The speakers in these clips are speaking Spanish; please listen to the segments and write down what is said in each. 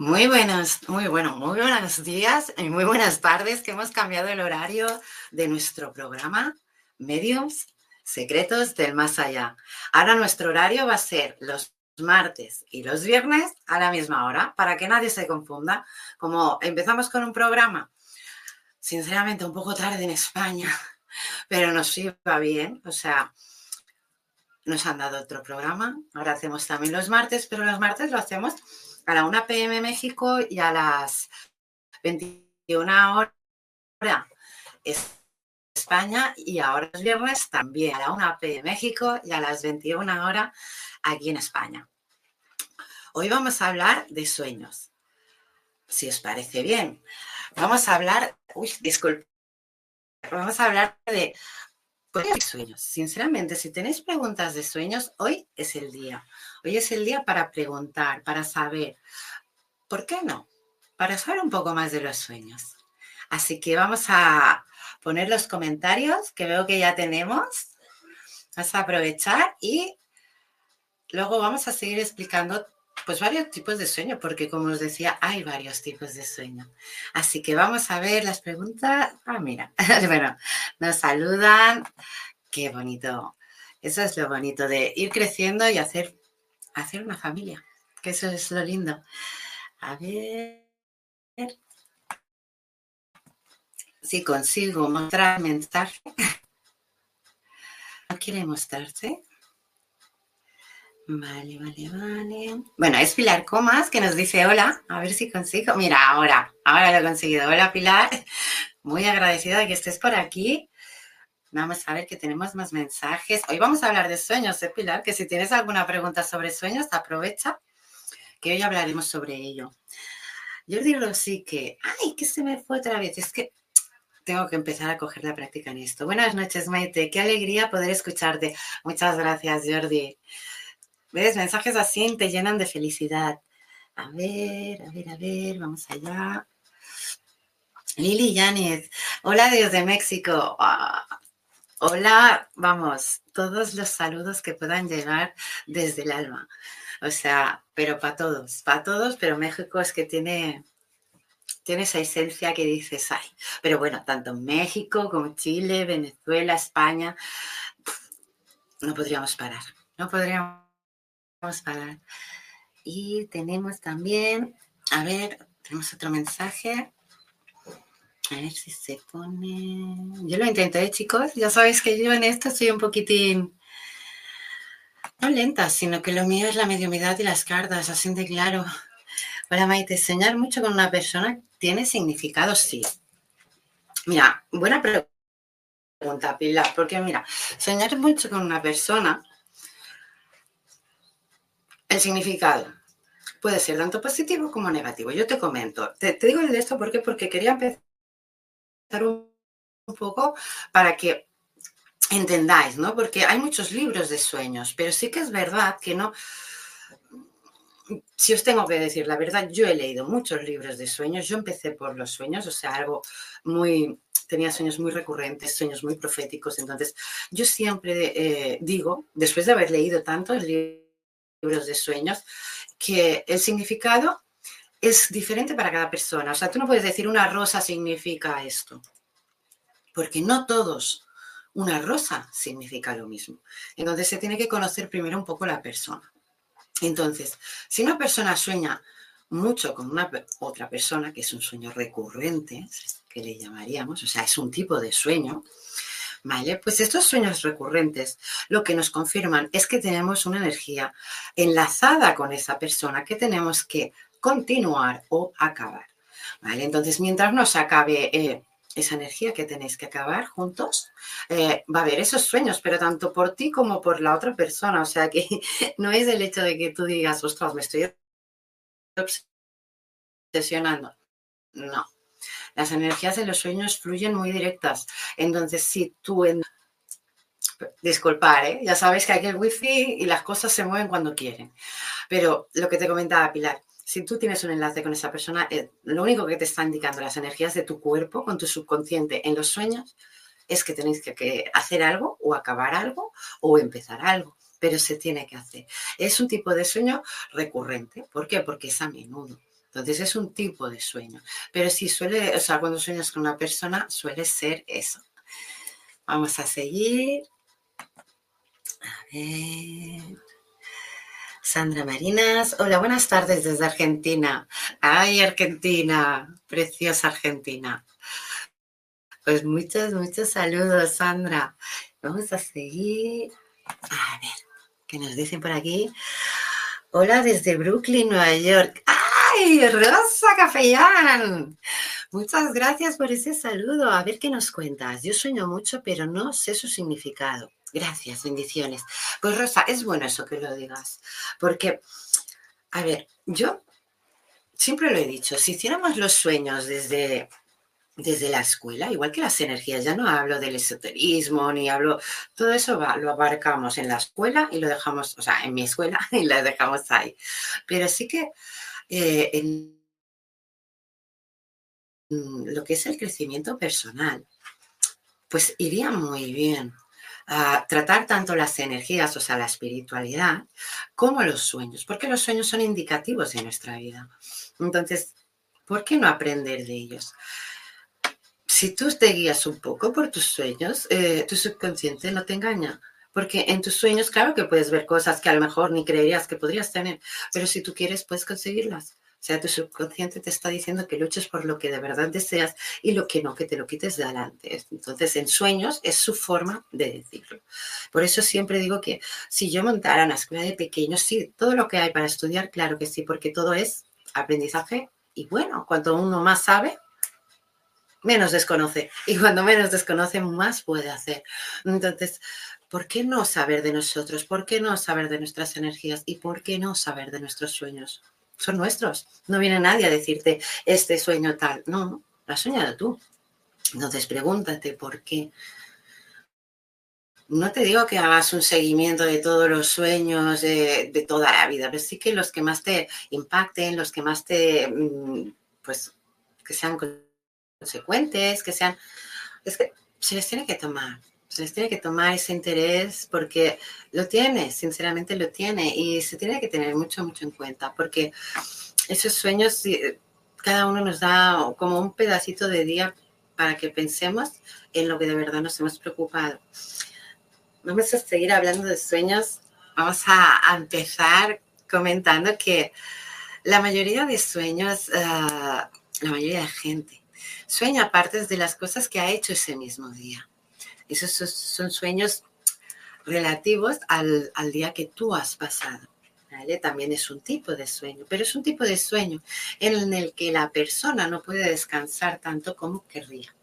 Muy buenos, muy bueno, muy buenos días y muy buenas tardes, que hemos cambiado el horario de nuestro programa Medios Secretos del Más Allá. Ahora nuestro horario va a ser los martes y los viernes a la misma hora, para que nadie se confunda. Como empezamos con un programa, sinceramente un poco tarde en España, pero nos iba bien, o sea, nos han dado otro programa. Ahora hacemos también los martes, pero los martes lo hacemos a la 1 pm México y a las 21 horas España y ahora es viernes también a la 1 pm México y a las 21 horas aquí en España. Hoy vamos a hablar de sueños. Si os parece bien, vamos a hablar, uy, disculpe, vamos a hablar de sueños. Sinceramente, si tenéis preguntas de sueños, hoy es el día. Hoy es el día para preguntar, para saber. ¿Por qué no? Para saber un poco más de los sueños. Así que vamos a poner los comentarios que veo que ya tenemos. Vamos a aprovechar y luego vamos a seguir explicando pues varios tipos de sueño, porque como os decía, hay varios tipos de sueño. Así que vamos a ver las preguntas. Ah, mira, bueno, nos saludan. Qué bonito. Eso es lo bonito de ir creciendo y hacer, hacer una familia, que eso es lo lindo. A ver. Si consigo mostrar mensaje. ¿No quiere mostrarse? Vale, vale, vale. Bueno, es Pilar Comas que nos dice hola. A ver si consigo. Mira, ahora, ahora lo he conseguido. Hola, Pilar. Muy agradecida de que estés por aquí. Vamos a ver que tenemos más mensajes. Hoy vamos a hablar de sueños, ¿eh, Pilar? Que si tienes alguna pregunta sobre sueños, aprovecha, que hoy hablaremos sobre ello. Yo digo sí que, ay, que se me fue otra vez. Es que tengo que empezar a coger la práctica en esto. Buenas noches, Maite. Qué alegría poder escucharte. Muchas gracias, Jordi. ¿Ves? Mensajes así te llenan de felicidad. A ver, a ver, a ver, vamos allá. Lili Yáñez, hola Dios de México. Ah, hola, vamos, todos los saludos que puedan llegar desde el alma. O sea, pero para todos, para todos, pero México es que tiene, tiene esa esencia que dices, ay, pero bueno, tanto México como Chile, Venezuela, España, no podríamos parar, no podríamos parar. Y tenemos también, a ver, tenemos otro mensaje. A ver si se pone. Yo lo intenté, chicos. Ya sabéis que yo en esto soy un poquitín. No lenta, sino que lo mío es la mediumidad y las cartas, así de claro. Para Maite, soñar mucho con una persona tiene significado, sí. Mira, buena pregunta, Pilar, porque mira, soñar mucho con una persona, el significado puede ser tanto positivo como negativo. Yo te comento, te, digo de esto porque, porque quería empezar un, poco para que entendáis, ¿no? Porque hay muchos libros de sueños, pero sí que es verdad que no, si os tengo que decir la verdad, yo he leído muchos libros de sueños. Yo empecé por los sueños, o sea, algo muy, tenía sueños muy recurrentes, sueños muy proféticos. Entonces, yo siempre eh, digo, después de haber leído tantos libros de sueños, que el significado es diferente para cada persona. O sea, tú no puedes decir una rosa significa esto, porque no todos una rosa significa lo mismo. Entonces se tiene que conocer primero un poco la persona. Entonces, si una persona sueña mucho con una otra persona, que es un sueño recurrente, que le llamaríamos, o sea, es un tipo de sueño, ¿vale? Pues estos sueños recurrentes lo que nos confirman es que tenemos una energía enlazada con esa persona que tenemos que continuar o acabar, ¿vale? Entonces, mientras no se acabe eh, esa energía que tenéis que acabar juntos, eh, va a haber esos sueños, pero tanto por ti como por la otra persona. O sea que no es el hecho de que tú digas, ostras, me estoy obsesionando. No. Las energías de los sueños fluyen muy directas. Entonces, si tú en... Disculpar, ¿eh? ya sabes que hay el wifi y las cosas se mueven cuando quieren. Pero lo que te comentaba Pilar, si tú tienes un enlace con esa persona, eh, lo único que te está indicando las energías de tu cuerpo, con tu subconsciente en los sueños, es que tenéis que, hacer algo o acabar algo o empezar algo, pero se tiene que hacer. Es un tipo de sueño recurrente. ¿Por qué? Porque es a menudo. Entonces es un tipo de sueño. Pero si suele, o sea, cuando sueñas con una persona, suele ser eso. Vamos a seguir. A ver. Sandra Marinas. Hola, buenas tardes desde Argentina. Ay, Argentina, preciosa Argentina. Pues muchos, muchos saludos, Sandra. Vamos a seguir. A ver, ¿qué nos dicen por aquí? Hola desde Brooklyn, Nueva York. ¡Ay, Rosa Cafellán! Muchas gracias por ese saludo. A ver qué nos cuentas. Yo sueño mucho, pero no sé su significado. Gracias, bendiciones. Pues Rosa, es bueno eso que lo digas, porque, a ver, yo siempre lo he dicho, si hiciéramos los sueños desde, desde la escuela, igual que las energías, ya no hablo del esoterismo, ni hablo, todo eso lo abarcamos en la escuela y lo dejamos, o sea, en mi escuela y lo dejamos ahí. Pero sí que eh, en lo que es el crecimiento personal, pues iría muy bien tratar tanto las energías, o sea, la espiritualidad, como los sueños, porque los sueños son indicativos de nuestra vida. Entonces, ¿por qué no aprender de ellos? Si tú te guías un poco por tus sueños, eh, tu subconsciente no te engaña. Porque en tus sueños, claro que puedes ver cosas que a lo mejor ni creerías que podrías tener, pero si tú quieres, puedes conseguirlas. O sea, tu subconsciente te está diciendo que luches por lo que de verdad deseas y lo que no, que te lo quites de adelante. Entonces, en sueños es su forma de decirlo. Por eso siempre digo que si yo montara una escuela de pequeños, sí, todo lo que hay para estudiar, claro que sí, porque todo es aprendizaje y bueno, cuanto uno más sabe, menos desconoce. Y cuando menos desconoce, más puede hacer. Entonces, ¿por qué no saber de nosotros? ¿Por qué no saber de nuestras energías? ¿Y por qué no saber de nuestros sueños? Son nuestros. No viene nadie a decirte este sueño tal. No, lo has soñado tú. Entonces pregúntate por qué. No te digo que hagas un seguimiento de todos los sueños de, toda la vida, pero sí que los que más te impacten, los que más te, mm, pues, que sean consecuentes, que sean, es que se les tiene que tomar se les tiene que tomar ese interés porque lo tiene, sinceramente lo tiene y se tiene que tener mucho, mucho en cuenta porque esos sueños, cada uno nos da como un pedacito de día para que pensemos en lo que de verdad nos hemos preocupado. vamos a seguir hablando de sueños. Vamos a, empezar comentando que la mayoría de sueños, ah, la mayoría de gente, sueña partes de las cosas que ha hecho ese mismo día. Esos son sueños relativos al, al día que tú has pasado. También es un tipo de sueño, pero es un tipo de sueño en el que la persona no puede descansar tanto como querría.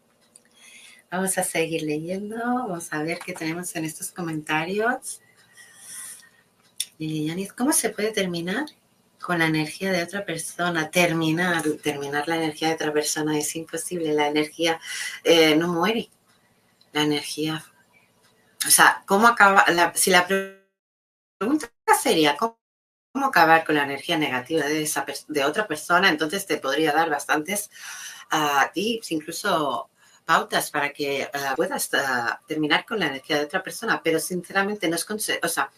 Vamos a seguir leyendo, vamos a ver qué tenemos en estos comentarios. ¿cómo se puede terminar con la energía de otra persona? Terminar, terminar la energía de otra persona es imposible. La energía eh, no muere. La energía, o sea, ¿cómo acaba? si la pregunta sería, ¿cómo acabar con la energía negativa de, esa, de otra persona, entonces te podría dar bastantes uh, tips, incluso pautas para que uh, puedas uh, terminar con la energía de otra persona, pero sinceramente no es o sea,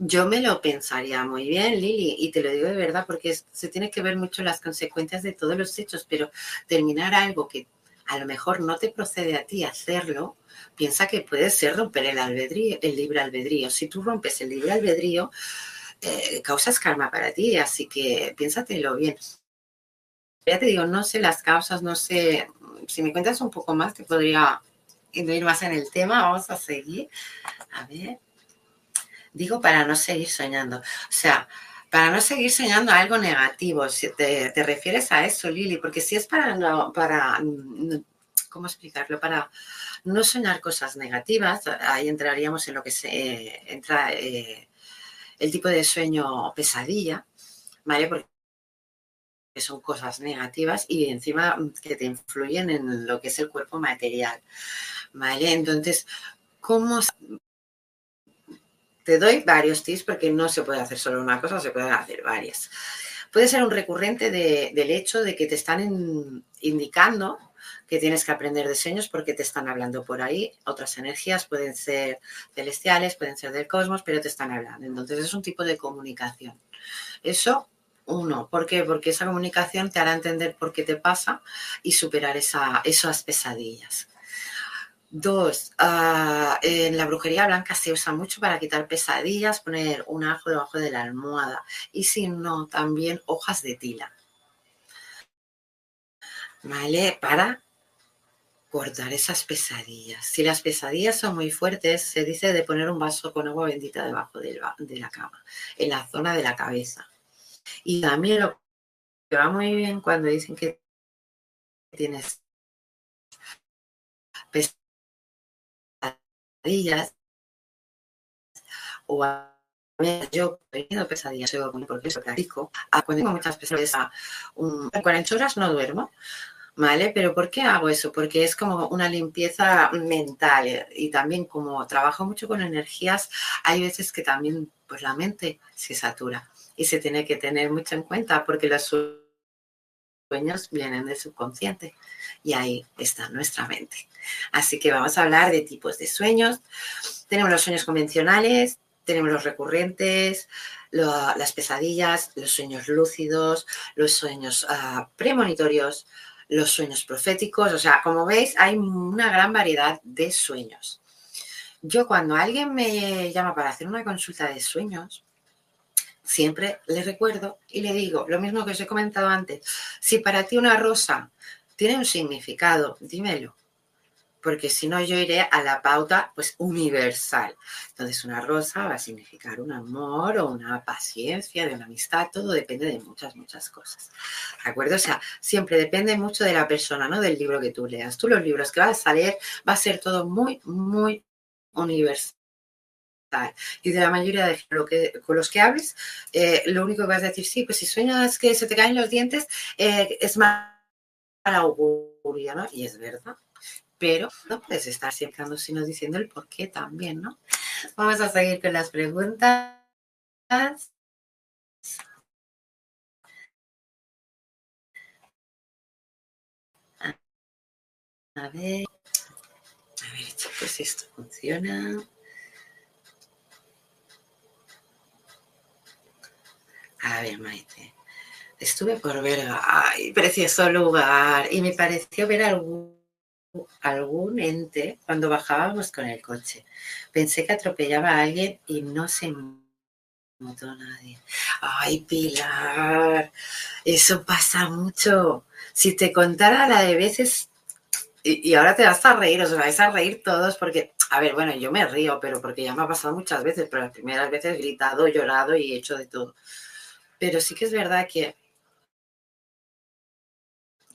yo me lo pensaría muy bien, Lili, y te lo digo de verdad porque se tiene que ver mucho las consecuencias de todos los hechos, pero terminar algo que a lo mejor no te procede a ti hacerlo, piensa que puede ser romper el, albedrío, el libre albedrío. Si tú rompes el libre albedrío, eh, causas karma para ti, así que piénsatelo bien. Ya te digo, no sé las causas, no sé, si me cuentas un poco más, te podría ir más en el tema, vamos a seguir. A ver, digo para no seguir soñando. O sea, para no seguir soñando algo negativo, si te, refieres a eso, Lili, porque si es para no, para, ¿cómo explicarlo? Para no soñar cosas negativas, ahí entraríamos en lo que se entra eh, el tipo de sueño pesadilla, ¿vale? Porque son cosas negativas y encima que te influyen en lo que es el cuerpo material, ¿vale? Entonces, ¿cómo te doy varios tips porque no se puede hacer solo una cosa, se pueden hacer varias. Puede ser un recurrente del hecho de que te están indicando que tienes que aprender de porque te están hablando por ahí. Otras energías pueden ser celestiales, pueden ser del cosmos, pero te están hablando. Entonces es un tipo de comunicación. Eso, uno. ¿Por qué? Porque esa comunicación te hará entender por qué te pasa y superar esa, esas pesadillas. Dos, ah, en la brujería blanca se usa mucho para quitar pesadillas, poner un ajo debajo de la almohada y si no, también hojas de tila. ¿Vale? Para cortar esas pesadillas. Si las pesadillas son muy fuertes, se dice de poner un vaso con agua bendita debajo de la cama, en la zona de la cabeza. Y también lo que va muy bien cuando dicen que tienes pesadillas o a yo he tenido pesadillas porque eso practico. Cuando tengo muchas pesadillas, un, 40 horas no duermo. ¿Vale? Pero ¿por qué hago eso? Porque es como una limpieza mental y también como trabajo mucho con energías, hay veces que también pues la mente se satura y se tiene que tener mucho en cuenta porque los sueños vienen del subconsciente y ahí está nuestra mente. Así que vamos a hablar de tipos de sueños. Tenemos los sueños convencionales, tenemos los recurrentes, las pesadillas, los sueños lúcidos, los sueños ah, premonitorios, los sueños proféticos. O sea, como veis, hay una gran variedad de sueños. Yo cuando alguien me llama para hacer una consulta de sueños, siempre le recuerdo y le digo lo mismo que os he comentado antes. Si para ti una rosa tiene un significado, dímelo. Porque si no, yo iré a la pauta pues universal. Entonces, una rosa va a significar un amor o una paciencia, de una amistad, todo depende de muchas, muchas cosas. ¿De acuerdo? O sea, siempre depende mucho de la persona, ¿no? Del libro que tú leas. Tú los libros que vas a leer va a ser todo muy, muy universal y de la mayoría de lo que, con los que hables, eh, lo único que vas a decir, sí, pues si sueñas que se te caen los dientes, eh, es más augurio, ¿no? Y es verdad. Pero no puedes estar siempre sino diciendo el por qué también, ¿no? Vamos a seguir con las preguntas. A ver, a ver, chicos, si esto funciona. A ver, Maite. Estuve por ver, ay, precioso lugar, y me pareció ver algunos algún ente cuando bajábamos con el coche. Pensé que atropellaba a alguien y no se notó nadie. Ay, Pilar, eso pasa mucho. Si te contara la de veces, y, ahora te vas a reír, os vais a reír todos porque, a ver, bueno, yo me río, pero porque ya me ha pasado muchas veces, pero las primeras veces he gritado, llorado y he hecho de todo. Pero sí que es verdad que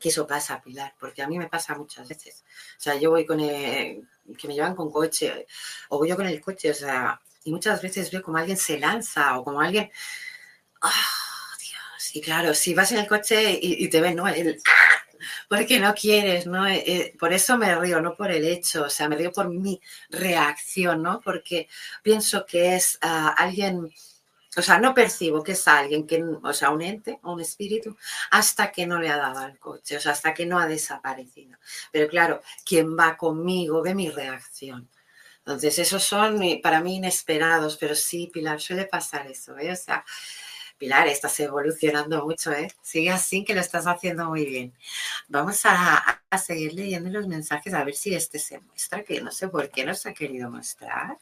que eso pasa, Pilar, porque a mí me pasa muchas veces. O sea, yo voy con el, que me llevan con coche, o voy yo con el coche, o sea, y muchas veces veo como alguien se lanza o como alguien, oh, Dios, y claro, si vas en el coche y, te ven, ¿no? El, porque no quieres, ¿no? Eh, eh, por eso me río, no por el hecho, o sea, me río por mi reacción, ¿no? Porque pienso que es ah, alguien o sea, no percibo que es alguien, que, o sea, un ente o un espíritu, hasta que no le ha dado al coche, o sea, hasta que no ha desaparecido. Pero claro, quien va conmigo ve mi reacción. Entonces, esos son para mí inesperados, pero sí, Pilar, suele pasar eso, ¿eh? O sea, Pilar, estás evolucionando mucho, ¿eh? Sigue así, que lo estás haciendo muy bien. Vamos a, seguir leyendo los mensajes, a ver si este se muestra, que no sé por qué no se ha querido mostrar.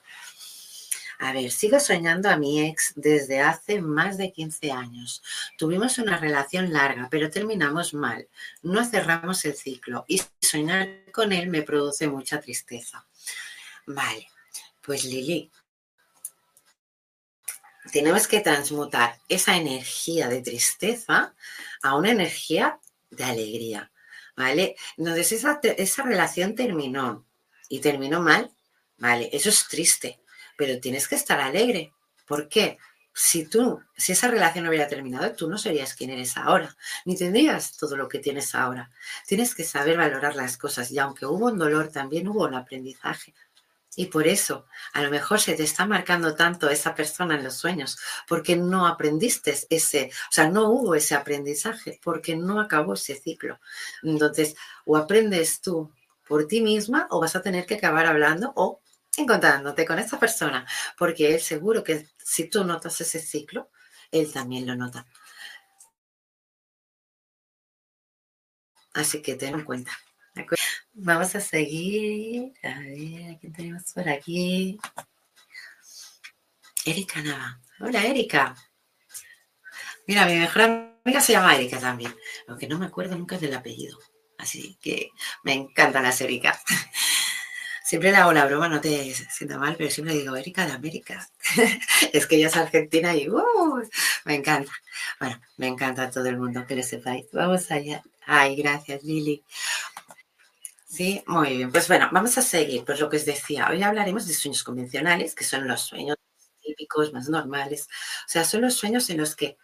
A ver, sigo soñando a mi ex desde hace más de 15 años. Tuvimos una relación larga, pero terminamos mal. No cerramos el ciclo y soñar con él me produce mucha tristeza. Vale, pues Lili, tenemos que transmutar esa energía de tristeza a una energía de alegría. ¿Vale? Entonces esa, esa relación terminó y terminó mal. Vale, eso es triste pero tienes que estar alegre. ¿Por qué? Si tú, si esa relación no hubiera terminado, tú no serías quien eres ahora, ni tendrías todo lo que tienes ahora. Tienes que saber valorar las cosas y aunque hubo un dolor, también hubo un aprendizaje. Y por eso, a lo mejor se te está marcando tanto esa persona en los sueños, porque no aprendiste ese, o sea, no hubo ese aprendizaje, porque no acabó ese ciclo. Entonces, o aprendes tú por ti misma o vas a tener que acabar hablando o encontrándote con esa persona, porque él seguro que si tú notas ese ciclo, él también lo nota. Así que ten en cuenta. Vamos a seguir. A ver, ¿a tenemos por aquí? Erika Nava. Hola, Erika. Mira, mi mejor amiga se llama Erika también, aunque no me acuerdo nunca del apellido. Así que me encantan las Erika. Siempre le hago la broma, no te sienta mal, pero siempre digo Erika de América. es que ella es argentina y uh, me encanta. Bueno, me encanta a todo el mundo que lo sepáis. Vamos allá. Ay, gracias, Lili. Sí, muy bien. Pues bueno, vamos a seguir. Pues lo que os decía, hoy hablaremos de sueños convencionales, que son los sueños típicos, más normales. O sea, son los sueños en los que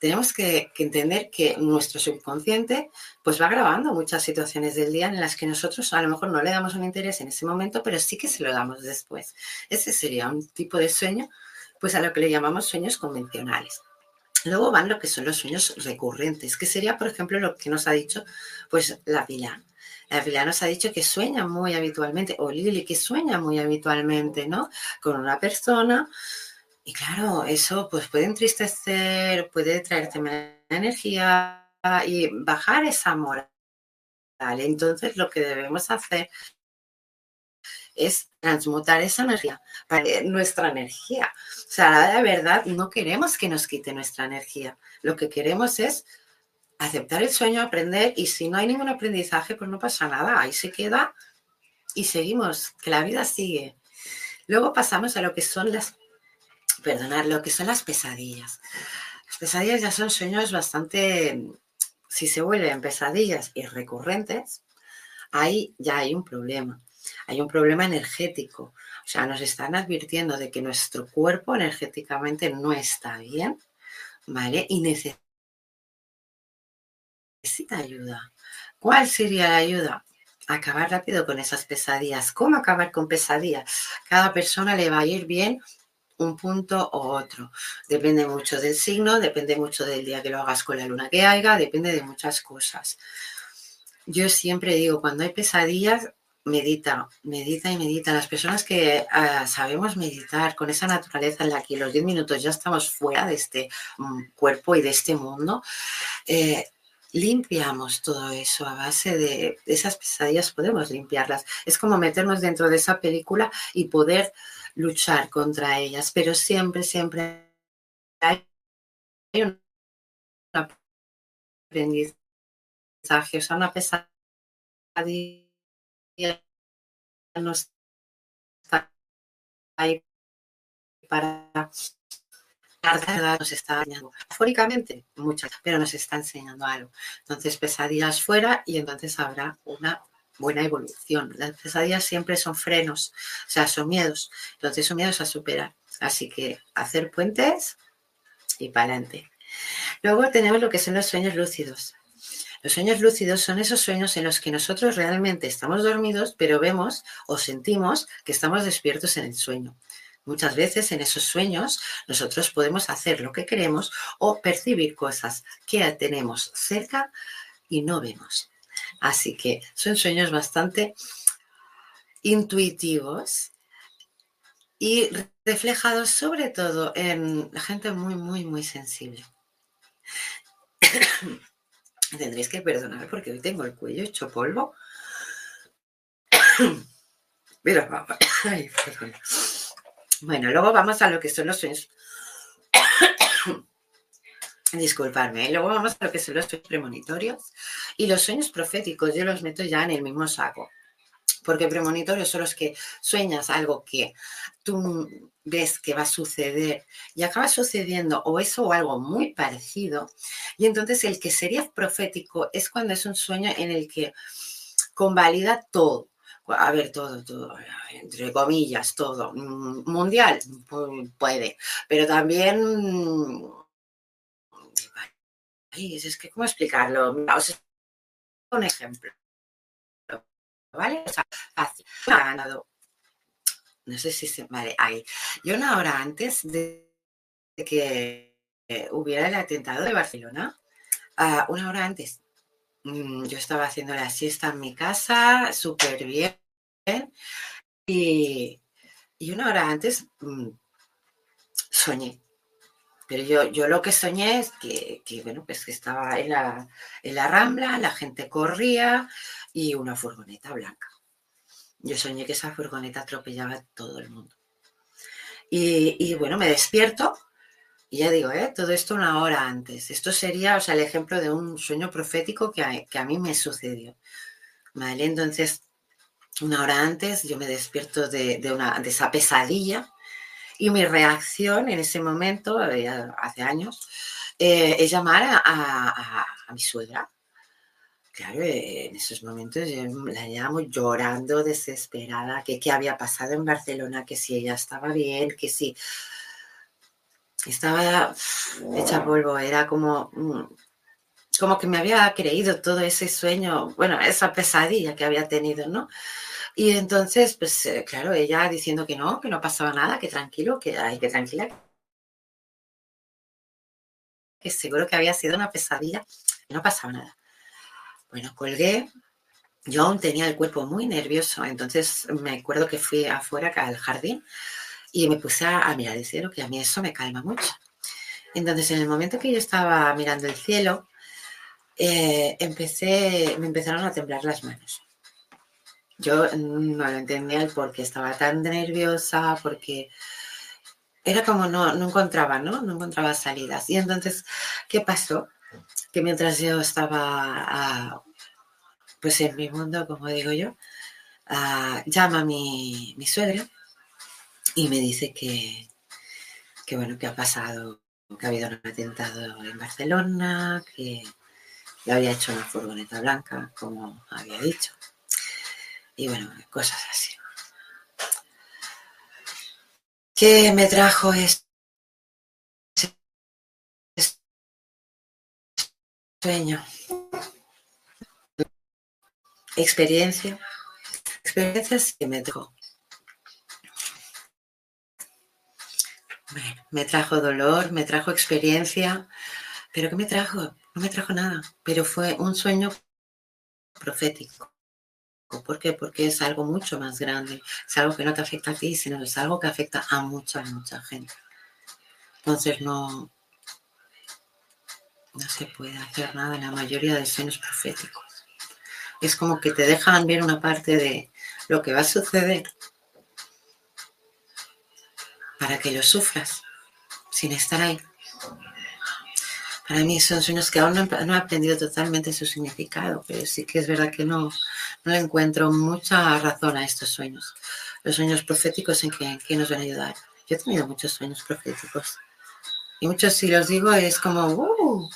tenemos que, entender que nuestro subconsciente pues va grabando muchas situaciones del día en las que nosotros a lo mejor no le damos un interés en ese momento, pero sí que se lo damos después. Ese sería un tipo de sueño, pues a lo que le llamamos sueños convencionales. Luego van lo que son los sueños recurrentes, que sería, por ejemplo, lo que nos ha dicho pues la Pilar. La Pilar nos ha dicho que sueña muy habitualmente, o Lili, que sueña muy habitualmente, ¿no? Con una persona y claro, eso pues puede entristecer, puede traerte más energía y bajar esa moral. Entonces lo que debemos hacer es transmutar esa energía nuestra energía. O sea, de verdad no queremos que nos quite nuestra energía. Lo que queremos es aceptar el sueño, aprender y si no hay ningún aprendizaje, pues no pasa nada. Ahí se queda y seguimos, que la vida sigue. Luego pasamos a lo que son las perdonar, lo que son las pesadillas. Las pesadillas ya son sueños bastante, si se vuelven pesadillas y recurrentes, ahí ya hay un problema. Hay un problema energético. O sea, nos están advirtiendo de que nuestro cuerpo energéticamente no está bien, ¿vale? Y necesita ayuda. ¿Cuál sería la ayuda? Acabar rápido con esas pesadillas. ¿Cómo acabar con pesadillas? Cada persona le va a ir bien un punto u otro. Depende mucho del signo, depende mucho del día que lo hagas con la luna que haya, depende de muchas cosas. Yo siempre digo, cuando hay pesadillas, medita, medita y medita. Las personas que ah, sabemos meditar con esa naturaleza en la que los 10 minutos ya estamos fuera de este mm, cuerpo y de este mundo, eh, limpiamos todo eso a base de esas pesadillas, podemos limpiarlas. Es como meternos dentro de esa película y poder luchar contra ellas, pero siempre, siempre hay un aprendizaje, o sea, una pesadilla no está ahí para nos está enseñando, afóricamente muchas, pero nos está enseñando algo. Entonces, pesadillas fuera y entonces habrá una buena evolución. Las pesadillas siempre son frenos, o sea, son miedos. Entonces, son miedos a superar. Así que hacer puentes y para adelante. Luego tenemos lo que son los sueños lúcidos. Los sueños lúcidos son esos sueños en los que nosotros realmente estamos dormidos, pero vemos o sentimos que estamos despiertos en el sueño. Muchas veces en esos sueños nosotros podemos hacer lo que queremos o percibir cosas que tenemos cerca y no vemos. Así que son sueños bastante intuitivos y reflejados sobre todo en gente muy, muy, muy sensible. Tendréis que porque hoy tengo el cuello hecho polvo. Mira, ay, bueno, luego vamos a lo que son los sueños. Disculparme, ¿eh? luego vamos a lo que son los sueños premonitorios y los sueños proféticos. Yo los meto ya en el mismo saco. Porque premonitorios son los que sueñas algo que tú ves que va a suceder y acaba sucediendo o eso o algo muy parecido. Y entonces el que sería profético es cuando es un sueño en el que convalida todo a ver, todo, todo, entre comillas, todo. Mm, mundial, puede, pero también... es que, ¿cómo explicarlo? un ejemplo. ¿Vale? O sea, fácil. ganado. No sé si se. Vale, ahí. Yo una hora antes de que hubiera el atentado de Barcelona, ah, una hora antes, yo estaba haciendo la siesta en mi casa, súper bien. Y, una hora antes mm, soñé. Pero yo, yo lo que soñé es que, bueno, pues que estaba en la, en la rambla, la gente corría y una furgoneta blanca. Yo soñé que esa furgoneta atropellaba a todo el mundo. Y, y bueno, me despierto y ya digo, ¿eh? todo esto una hora antes. Esto sería, o sea, el ejemplo de un sueño profético que a, que a mí me sucedió. ¿Vale? Entonces, una hora antes yo me despierto de, una, de esa pesadilla y mi reacción en ese momento, eh, hace años, eh, es llamar a, mi suegra. Claro, en esos momentos yo la llamo llorando, desesperada, que qué había pasado en Barcelona, que si ella estaba bien, que si estaba hecha polvo, era como, mm, como que me había creído todo ese sueño, bueno, esa pesadilla que había tenido, ¿no? Y entonces, pues eh, claro, ella diciendo que no, que no pasaba nada, que tranquilo, que hay que tranquila, que seguro que había sido una pesadilla, y no pasaba nada. Bueno, colgué, yo aún tenía el cuerpo muy nervioso, entonces me acuerdo que fui afuera al jardín y me puse a, mirar el cielo, que a mí eso me calma mucho. Entonces, en el momento que yo estaba mirando el cielo, eh, empecé, me empezaron a temblar las manos. Yo no lo entendía el por qué estaba tan nerviosa, porque era como no, no encontraba, ¿no? No encontraba salidas. Y entonces, ¿qué pasó? Que mientras yo estaba, ah, pues en mi mundo, como digo yo, ah, llama mi, mi suegra y me dice que, que, bueno, que ha pasado, que ha habido un atentado en Barcelona, que le había hecho una furgoneta blanca, como había dicho. Y bueno, cosas así. ¿Qué me trajo este sueño? Experiencia. Experiencias que me trajo me trajo dolor, me trajo experiencia, pero ¿qué me trajo? No me trajo nada, pero fue un sueño profético. ¿Por qué? Porque es algo mucho más grande, es algo que no te afecta a ti, sino es algo que afecta a mucha, mucha gente. Entonces no, no se puede hacer nada en la mayoría de sueños proféticos. Es como que te dejan ver una parte de lo que va a suceder para que lo sufras sin estar ahí. Para mí son sueños que aún no, he aprendido totalmente su significado, pero sí que es verdad que no, no encuentro mucha razón a estos sueños. Los sueños proféticos en que, nos van a ayudar. Yo he tenido muchos sueños proféticos. Y muchos, si los digo, es como, uh,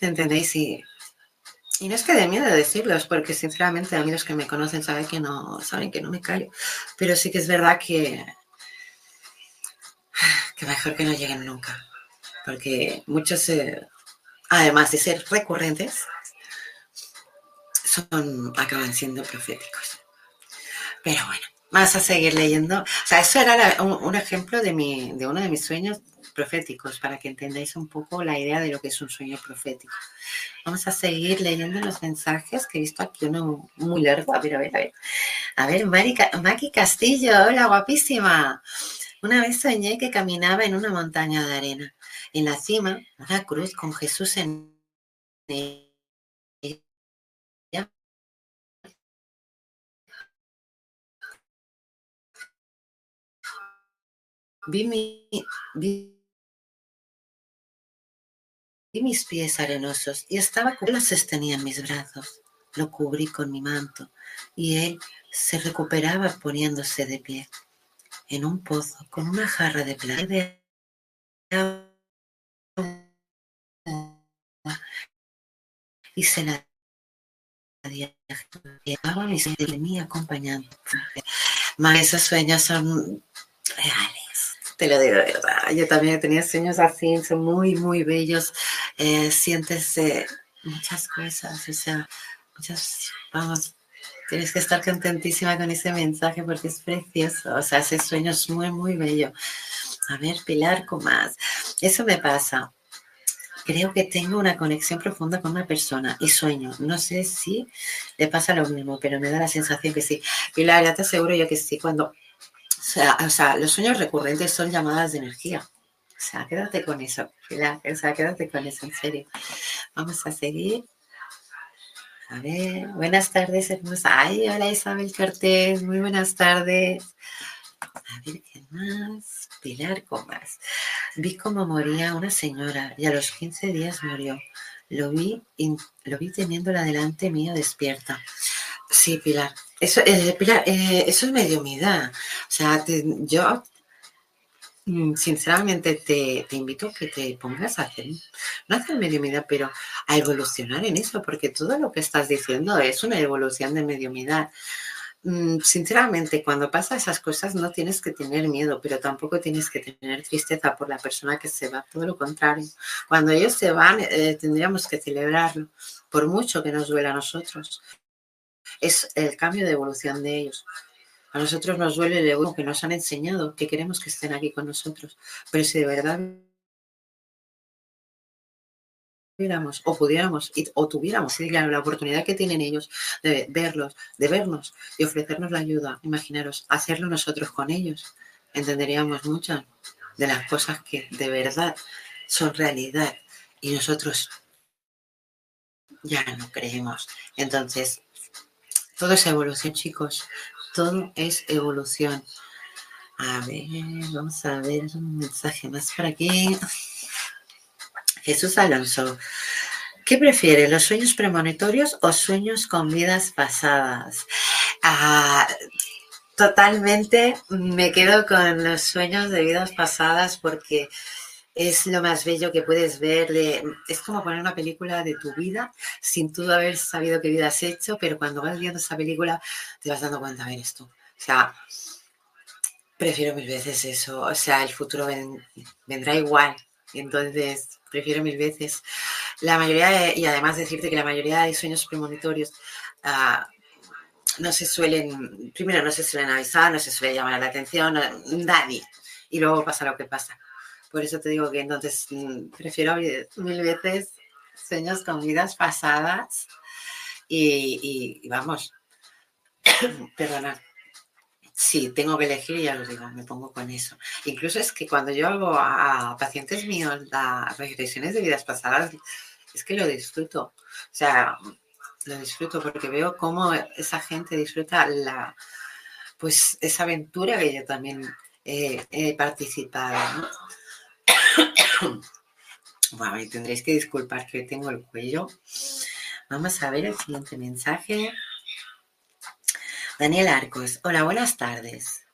¿entendéis? Y, y no es que de miedo de decirlos, porque sinceramente a mí los que me conocen saben que no, saben que no me callo. Pero sí que es verdad que que mejor que no lleguen nunca, porque muchos, eh, además de ser recurrentes, son, acaban siendo proféticos. Pero bueno, vamos a seguir leyendo. O sea, eso era un, ejemplo de, mi, de uno de mis sueños proféticos, para que entendáis un poco la idea de lo que es un sueño profético. Vamos a seguir leyendo los mensajes que he visto aquí uno muy largo. A ver, a ver, a ver. A ver, Maki Castillo, hola, guapísima. Una vez soñé que caminaba en una montaña de arena. En la cima, una cruz con Jesús en ella. Vi, mis pies arenosos y estaba los sostenía en mis brazos. Lo cubrí con mi manto y él se recuperaba poniéndose de pie en un pozo con una jarra de plata y se la llevaba mi de mí acompañando. esos sueños son reales, te lo digo de verdad. Yo también tenía sueños así, son muy, muy bellos. Eh, sientes muchas cosas, o sea, muchas, vamos, Tienes que estar contentísima con ese mensaje porque es precioso. O sea, ese sueño es muy, muy bello. A ver, Pilar, ¿cómo más? Eso me pasa. Creo que tengo una conexión profunda con una persona y sueño. No sé si le pasa lo mismo, pero me da la sensación que sí. Pilar, ya te aseguro yo que sí. Cuando, o sea, o sea los sueños recurrentes son llamadas de energía. O sea, quédate con eso, Pilar. O sea, quédate con eso, en serio. Vamos a seguir. A ver, buenas tardes, hermosa. Ay, hola Isabel Cortés, muy buenas tardes. A ver, ¿qué más? Pilar Comas. Vi cómo moría una señora y a los 15 días murió. Lo vi, lo vi teniéndola delante mío despierta. Sí, Pilar. Eso, eh, Pilar, eh, eso es mediumidad. O sea, yo sinceramente te, invito a que te pongas a hacer, no hacer mediumidad, pero a evolucionar en eso, porque todo lo que estás diciendo es una evolución de mediumidad. Mm, sinceramente, cuando pasa esas cosas no tienes que tener miedo, pero tampoco tienes que tener tristeza por la persona que se va, todo lo contrario. Cuando ellos se van, eh, tendríamos que celebrarlo, por mucho que nos duela a nosotros. Es el cambio de evolución de ellos. A nosotros nos duele el ego que nos han enseñado, que queremos que estén aquí con nosotros. Pero si de verdad o pudiéramos o tuviéramos la oportunidad que tienen ellos de verlos, de vernos y ofrecernos la ayuda, imaginaros, hacerlo nosotros con ellos, entenderíamos muchas de las cosas que de verdad son realidad y nosotros ya no creemos. Entonces, todo es evolución, chicos. Todo es evolución. A ver, vamos a ver un mensaje más por aquí. Jesús Alonso. ¿Qué prefiere, los sueños premonitorios o sueños con vidas pasadas? Ah, totalmente me quedo con los sueños de vidas pasadas porque es lo más bello que puedes ver. es como poner una película de tu vida sin tú haber sabido qué vida has hecho, pero cuando vas viendo esa película te vas dando cuenta, de esto. O sea, prefiero mil veces eso. O sea, el futuro vendrá igual. Entonces, prefiero mil veces. La mayoría, y además decirte que la mayoría de sueños premonitorios ah, no se suelen, primero no se suelen avisar, no se suele llamar la atención, nadie. Y luego pasa lo que pasa. Por eso te digo que entonces mm, prefiero mil veces sueños con vidas pasadas y, vamos, perdona. Sí, tengo que elegir y ya lo digo, me pongo con eso. Incluso es que cuando yo hago a pacientes míos las regresiones de vidas pasadas, es que lo disfruto. O sea, lo disfruto porque veo cómo esa gente disfruta la, pues esa aventura que yo también he participado. bueno, y tendréis que disculpar que tengo el cuello. Vamos a ver el siguiente mensaje. Daniel Arcos, hola, buenas tardes.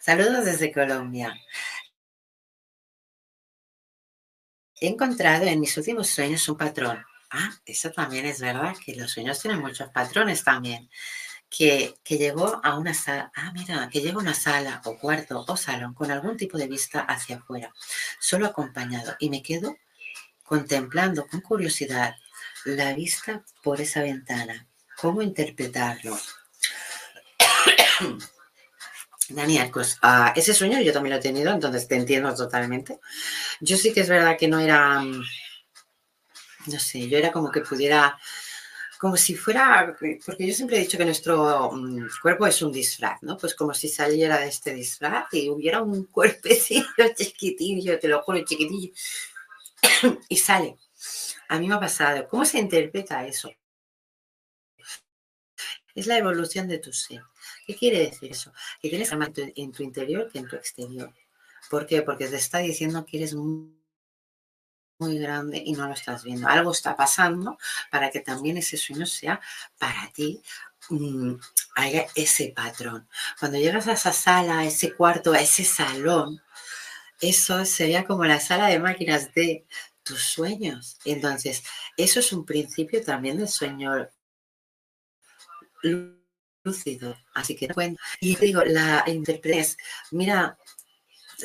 Saludos desde Colombia. He encontrado en mis últimos sueños un patrón. Ah, eso también es verdad, que los sueños tienen muchos patrones también. Que, llegó a una sala, ah, mira, que llegó a una sala o cuarto o salón con algún tipo de vista hacia afuera, solo acompañado, y me quedo contemplando con curiosidad la vista por esa ventana. ¿Cómo interpretarlo? Daniel, pues uh, ese sueño yo también lo he tenido, entonces te entiendo totalmente. Yo sí que es verdad que no era, mm, no sé, yo era como que pudiera, como si fuera, porque yo siempre he dicho que nuestro mm, cuerpo es un disfraz, ¿no? Pues como si saliera de este disfraz y hubiera un cuerpecillo chiquitillo, te lo juro, chiquitillo, y sale. A mí me ha pasado. ¿Cómo se interpreta eso? Es la evolución de tu ser. ¿Qué quiere decir eso? Que tienes más en tu interior que en tu exterior. ¿Por qué? Porque te está diciendo que eres muy, grande y no lo estás viendo. Algo está pasando para que también ese sueño sea para ti mm, haya ese patrón. Cuando llegas a esa sala, a ese cuarto, a ese salón, eso sería como la sala de máquinas de tus sueños. Entonces, eso es un principio también del sueño lúcido. Así que. Y digo, la interpretación, mira,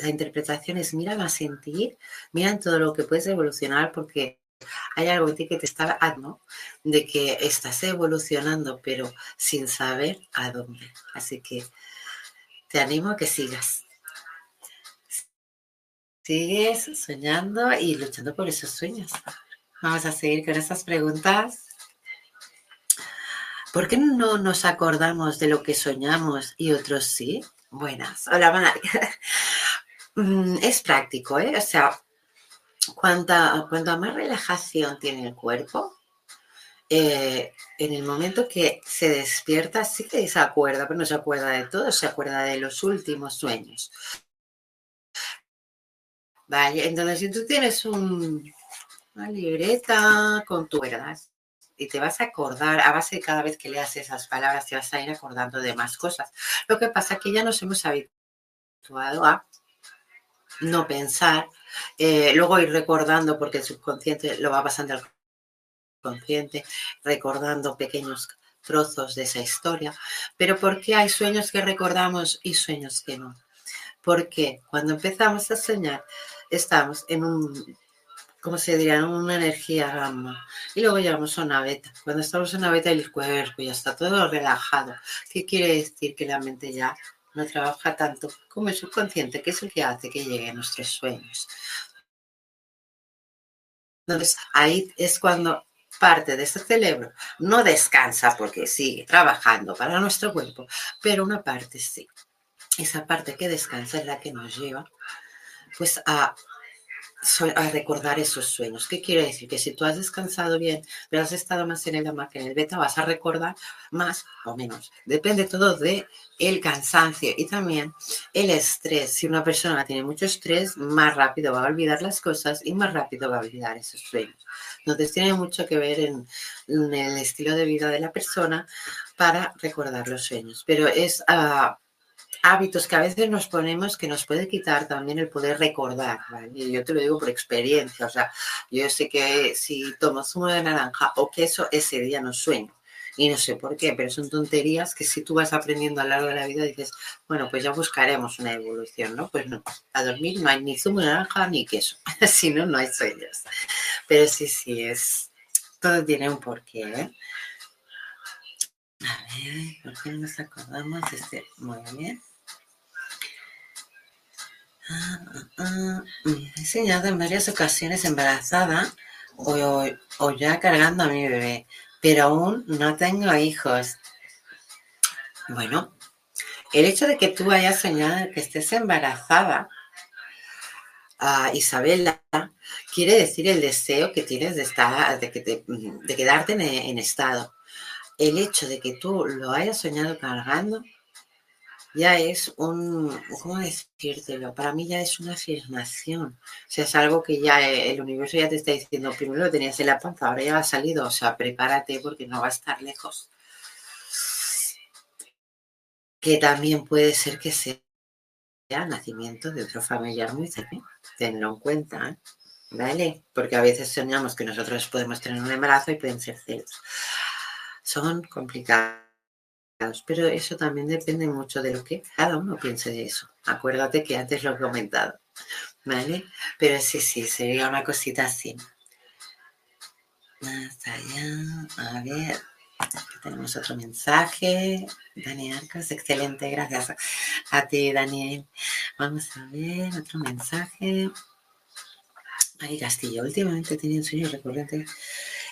la interpretación es mira a sentir, mira todo lo que puedes evolucionar porque hay algo en ti que te está hablando de que estás evolucionando, pero sin saber a dónde. Así que te animo a que sigas. Sigues soñando y luchando por esos sueños. Vamos a seguir con esas preguntas. ¿Por qué no nos acordamos de lo que soñamos y otros sí? Buenas. Hola, Mar. Mm, es práctico, ¿eh? O sea, cuanta, más relajación tiene el cuerpo, eh, en el momento que se despierta, sí que se acuerda, pero no se acuerda de todo, se acuerda de los últimos sueños. Vale, entonces si tú tienes una libreta con tu verdad y te vas a acordar, a base de cada vez que leas esas palabras, te vas a ir acordando de más cosas. Lo que pasa es que ya nos hemos habituado a no pensar, eh, luego ir recordando, porque el subconsciente lo va pasando al consciente, recordando pequeños trozos de esa historia. Pero ¿por qué hay sueños que recordamos y sueños que no? Porque cuando empezamos a soñar, estamos en un, ¿cómo se diría? En una energía gamma. Y luego llegamos a una beta. Cuando estamos en una beta, el cuerpo ya está todo relajado. ¿Qué quiere decir? Que la mente ya no trabaja tanto como el subconsciente, que es el que hace que lleguen nuestros sueños. Entonces, ahí es cuando parte de ese cerebro no descansa porque sigue trabajando para nuestro cuerpo, pero una parte sí. Esa parte que descansa es la que nos lleva pues a, a, recordar esos sueños. ¿Qué quiere decir? Que si tú has descansado bien, pero has estado más en el gamma que en el beta, vas a recordar más o menos. Depende todo de el cansancio y también el estrés. Si una persona tiene mucho estrés, más rápido va a olvidar las cosas y más rápido va a olvidar esos sueños. Entonces tiene mucho que ver en, el estilo de vida de la persona para recordar los sueños. Pero es... Uh, hábitos que a veces nos ponemos que nos puede quitar también el poder recordar, ¿vale? Y yo te lo digo por experiencia, o sea, yo sé que si tomo zumo de naranja o queso, ese día no sueño. Y no sé por qué, pero son tonterías que si tú vas aprendiendo a lo largo de la vida dices, bueno, pues ya buscaremos una evolución, ¿no? Pues no, a dormir no hay ni zumo de naranja ni queso, si no, no hay sueños. Pero sí, sí, es, todo tiene un porqué, ¿eh? A ver, ¿por no nos acordamos este? Muy bien. Ah. he enseñado en varias ocasiones embarazada o, ya cargando a mi bebé, pero aún no tengo hijos. Bueno, el hecho de que tú hayas soñado que estés embarazada, Isabela, quiere decir el deseo que tienes de, estar, de, que de quedarte en estado. El hecho de que tú lo hayas soñado cargando ya es un, ¿cómo decírtelo? Para mí ya es una afirmación. O sea, es algo que ya el universo ya te está diciendo, primero lo tenías en la panza, ahora ya ha salido, o sea, prepárate porque no va a estar lejos. Que también puede ser que sea nacimiento de otro familiar muy cerca. Tenlo en cuenta, ¿eh? ¿vale? Porque a veces soñamos que nosotros podemos tener un embarazo y pueden ser celos. Son complicados pero eso también depende mucho de lo que cada uno piense de eso. Acuérdate que antes lo he comentado, ¿vale? Pero sí, sí, sería una cosita así. Más allá, a ver, aquí tenemos otro mensaje. Daniel Arcos, excelente, gracias a ti, Daniel. Vamos a ver, otro mensaje. Ay, Castillo, últimamente tenido un sueño recurrente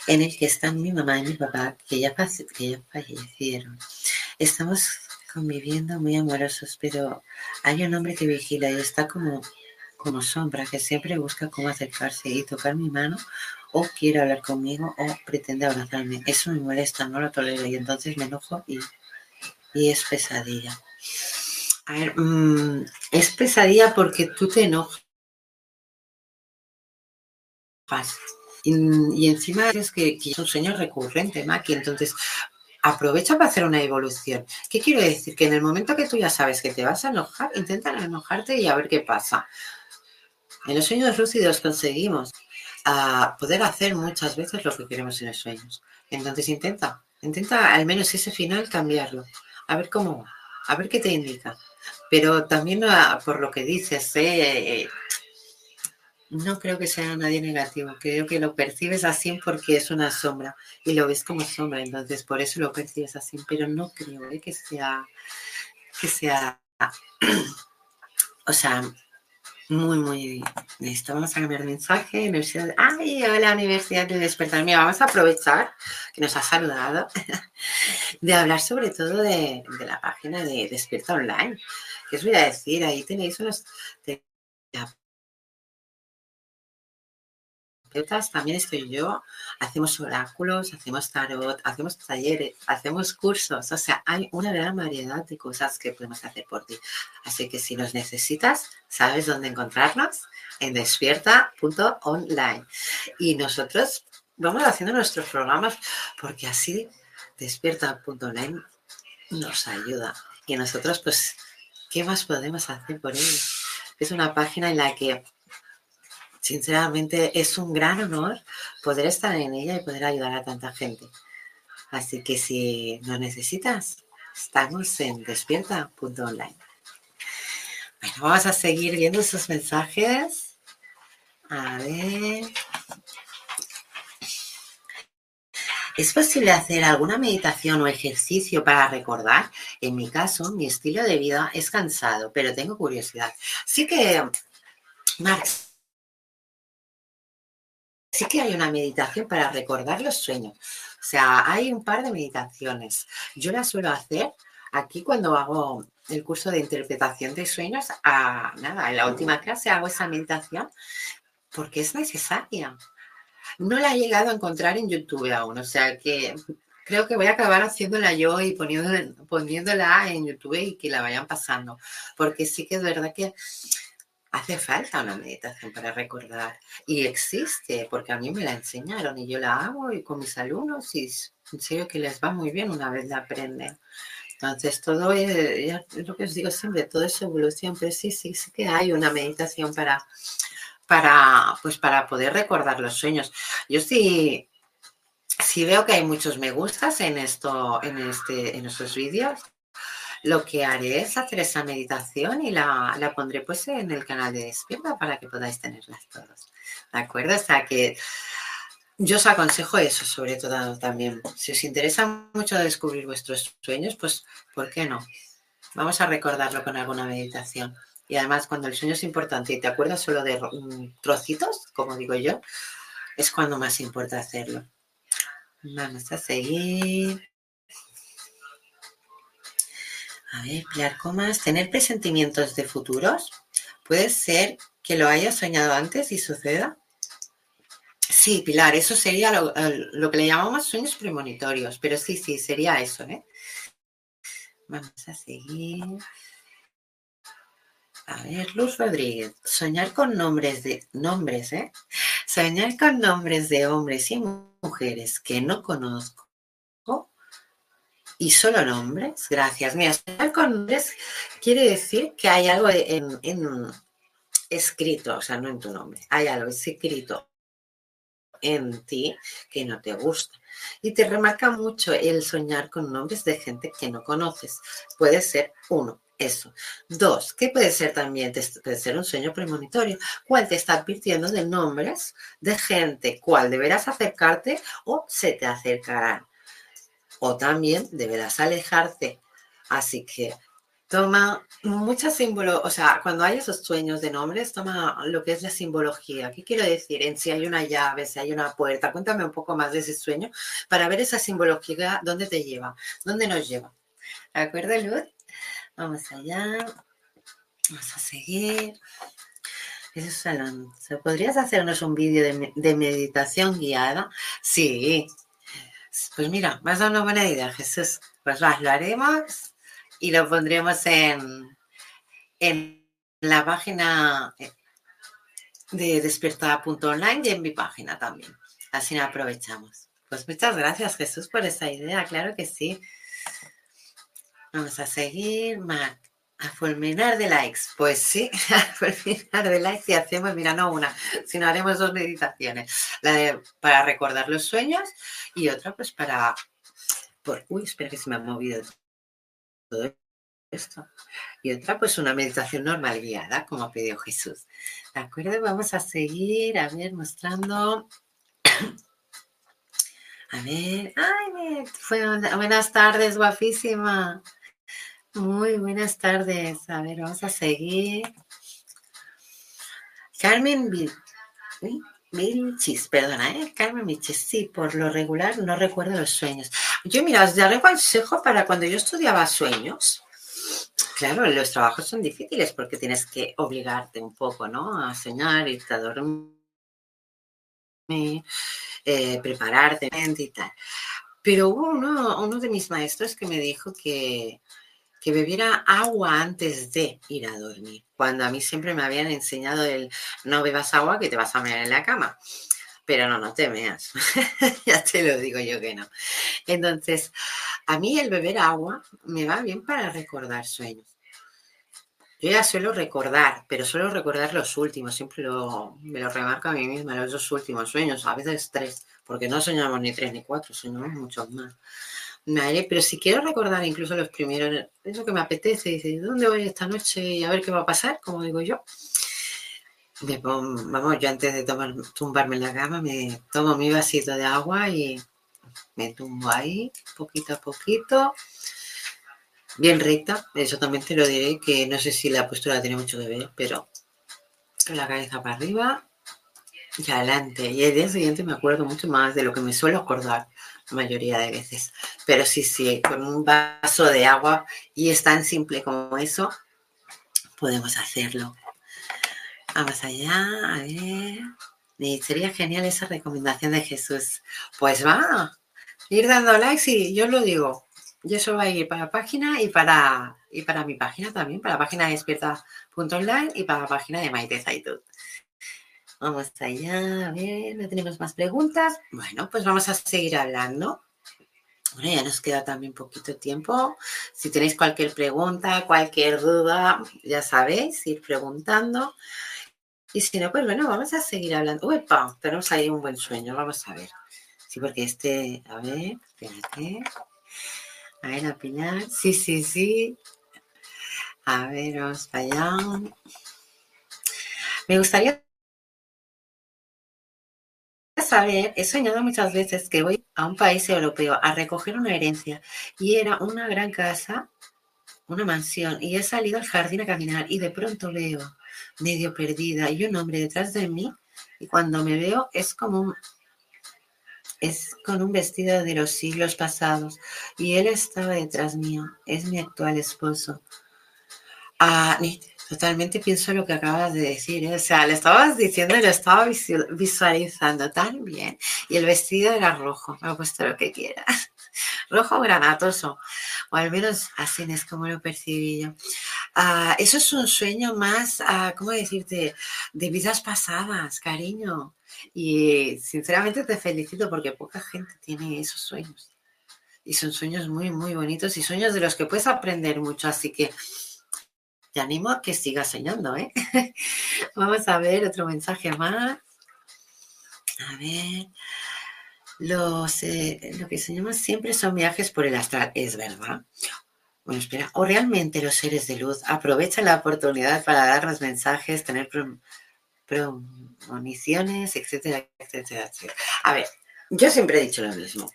en el que están mi mamá y mi papá, que ya, que ya fallecieron. Estamos conviviendo muy amorosos, pero hay un hombre que vigila y está como, como sombra, que siempre busca cómo acercarse y tocar mi mano o quiere hablar conmigo o pretende abrazarme. Eso me molesta, no lo tolero y entonces me enojo y, y es pesadilla. A ver, mm, es pesadilla porque tú te enojas. Y, encima es que, es un sueño recurrente, Maki. Entonces, aprovecha para hacer una evolución. ¿Qué quiero decir? Que en el momento que tú ya sabes que te vas a enojar, intenta enojarte y a ver qué pasa. En los sueños lúcidos conseguimos ah, poder hacer muchas veces lo que queremos en los sueños. Entonces intenta, intenta al menos ese final cambiarlo. A ver cómo a ver qué te indica. Pero también ah, por lo que dices, eh, no creo que sea nadie negativo, creo que lo percibes así porque es una sombra y lo ves como sombra, entonces por eso lo percibes así, pero no creo ¿eh? que sea, que sea, o sea, muy, muy listo. Vamos a cambiar mensaje. Universidad. ¡Ay! Hola, Universidad de Despertar. Mira, vamos a aprovechar que nos ha saludado de hablar sobre todo de, la página de Despierta Online. ¿Qué os voy a decir? Ahí tenéis también estoy yo, hacemos oráculos, hacemos tarot, hacemos talleres, hacemos cursos, o sea, hay una gran variedad de cosas que podemos hacer por ti. Así que si nos necesitas, sabes dónde encontrarnos en despierta.online. Y nosotros vamos haciendo nuestros programas porque así despierta.online nos ayuda. Y nosotros, pues, ¿qué más podemos hacer por ellos? Es una página en la que sinceramente es un gran honor poder estar en ella y poder ayudar a tanta gente. Así que si nos necesitas, estamos en despierta.online. Bueno, vamos a seguir viendo esos mensajes. A ver. ¿Es posible hacer alguna meditación o ejercicio para recordar? En mi caso, mi estilo de vida es cansado, pero tengo curiosidad. Sí que, Max, sí que hay una meditación para recordar los sueños. O sea, hay un par de meditaciones. Yo las suelo hacer aquí cuando hago el curso de interpretación de sueños. A, nada, en la última clase hago esa meditación porque es necesaria. No la he llegado a encontrar en YouTube aún, o sea que creo que voy a acabar haciéndola yo y poniéndola, poniéndola en YouTube y que la vayan pasando, porque sí que es verdad que hace falta una meditación para recordar y existe porque a mí me la enseñaron y yo la hago y con mis alumnos y en serio que les va muy bien una vez la aprenden. Entonces todo es, lo que os digo siempre, todo es evolución, pero sí, sí, sí que hay una meditación para, para, pues para poder recordar los sueños. Yo sí, sí veo que hay muchos me gustas en esto, en este, en estos vídeos lo que haré es hacer esa meditación y la, la, pondré pues en el canal de Despierta para que podáis tenerlas todos. ¿De acuerdo? O sea que yo os aconsejo eso, sobre todo también. Si os interesa mucho descubrir vuestros sueños, pues ¿por qué no? Vamos a recordarlo con alguna meditación. Y además, cuando el sueño es importante y te acuerdas solo de trocitos, como digo yo, es cuando más importa hacerlo. Vamos a seguir. A ver, Pilar ¿tener presentimientos de futuros? ¿Puede ser que lo hayas soñado antes y suceda? Sí, Pilar, eso sería lo, que le llamamos sueños premonitorios, pero sí, sí, sería eso, ¿eh? Vamos a seguir. A ver, Luz Rodríguez, soñar con nombres de nombres, ¿eh? Soñar con nombres de hombres y mujeres que no conozco y solo nombres, gracias. Mira, soñar con nombres quiere decir que hay algo en, escrito, o sea, no en tu nombre, hay algo escrito en ti que no te gusta. Y te remarca mucho el soñar con nombres de gente que no conoces. Puede ser uno, eso. Dos, ¿qué puede ser también? Puede ser un sueño premonitorio, cuál te está advirtiendo de nombres de gente, cuál deberás acercarte o se te acercarán. O también deberás alejarte. Así que toma mucha simbología, o sea, cuando hay esos sueños de nombres, toma lo que es la simbología. ¿Qué quiero decir? En si hay una llave, si hay una puerta, cuéntame un poco más de ese sueño para ver esa simbología, dónde te lleva, dónde nos lleva. ¿De acuerdo, Luz? Vamos allá. Vamos a seguir. Eso es salón. ¿Podrías hacernos un vídeo de, de meditación guiada? Sí. Pues mira, me has dado una buena idea, Jesús. Pues más, lo haremos y lo pondremos en, en la página de despertada.online y en mi página también. Así nos aprovechamos. Pues muchas gracias, Jesús, por esa idea. Claro que sí. Vamos a seguir. A fulminar de likes. Pues sí, a fulminar de likes y hacemos, mira, no una, sino haremos dos meditaciones. La de para recordar los sueños y otra pues para... Por, uy, espera que se me ha movido todo esto. Y otra, pues una meditación normal guiada, como pidió Jesús. ¿De acuerdo? Vamos a seguir, a ver, mostrando. A ver, ay, fue buenas tardes, guapísima. Muy buenas tardes. A ver, vamos a seguir. Carmen Michis, perdona, ¿eh? Carmen Michis, sí, por lo regular no recuerdo los sueños. Yo, mira, os daré consejo para cuando yo estudiaba sueños. Claro, los trabajos son difíciles porque tienes que obligarte un poco, ¿no? A soñar, irte a dormir, eh, prepararte y tal. Pero hubo uno, uno de mis maestros que me dijo que, que bebiera agua antes de ir a dormir, cuando a mí siempre me habían enseñado el no bebas agua que te vas a mear en la cama. Pero no, no te meas. ya te lo digo yo que no. Entonces, a mí el beber agua me va bien para recordar sueños. Yo ya suelo recordar, pero suelo recordar los últimos, siempre me lo remarco a mí misma, los dos últimos sueños, a veces tres, porque no soñamos ni tres ni cuatro, soñamos muchos más. Vale, pero si quiero recordar incluso los primeros, es lo que me apetece, dice, ¿dónde voy esta noche y a ver qué va a pasar? Como digo yo. Me vamos, yo antes de tumbarme en la cama, me tomo mi vasito de agua y me tumbo ahí, poquito a poquito, bien recta. Eso también te lo diré, que no sé si la postura tiene mucho que ver, pero la cabeza para arriba y adelante. Y el día siguiente me acuerdo mucho más de lo que me suelo acordar mayoría de veces. Pero sí, sí, con un vaso de agua y es tan simple como eso, podemos hacerlo. Vamos allá, a ver. sería genial esa recomendación de Jesús. Pues va, ir dando likes y yo lo digo. Y eso va a ir para la página y para, y para mi página también, para la página despierta.online y para la página de Maite Zaitud. Vamos allá, a ver, no tenemos más preguntas. Bueno, pues vamos a seguir hablando. Bueno, ya nos queda también poquito tiempo. Si tenéis cualquier pregunta, cualquier duda, ya sabéis, ir preguntando. Y si no, pues bueno, vamos a seguir hablando. Uepa, tenemos ahí un buen sueño, vamos a ver. Sí, porque este, a ver, espérate. A ver, a. Sí, sí, sí. A ver, vamos allá. Me gustaría saber, he soñado muchas veces que voy a un país europeo a recoger una herencia y era una gran casa, una mansión, y he salido al jardín a caminar y de pronto veo medio perdida y un hombre detrás de mí y cuando me veo es como es con un vestido de los siglos pasados y él estaba detrás mío. Es mi actual esposo. Ah, totalmente pienso lo que acabas de decir. ¿eh? O sea, le estabas diciendo y lo estaba visualizando tan bien. Y el vestido era rojo. Me ha puesto lo que quieras. Rojo granatoso. O al menos así es como lo percibí yo. Ah, eso es un sueño más, ah, ¿cómo decirte? De vidas pasadas, cariño. Y sinceramente te felicito porque poca gente tiene esos sueños. Y son sueños muy, muy bonitos y sueños de los que puedes aprender mucho. Así que te animo a que sigas soñando, ¿eh? Vamos a ver otro mensaje más. A ver. Los, eh, lo que llama siempre son viajes por el astral, es verdad. Bueno, espera, o realmente los seres de luz aprovechan la oportunidad para darnos mensajes, tener premoniciones, etcétera, etcétera, etcétera. A ver, yo siempre he dicho lo mismo.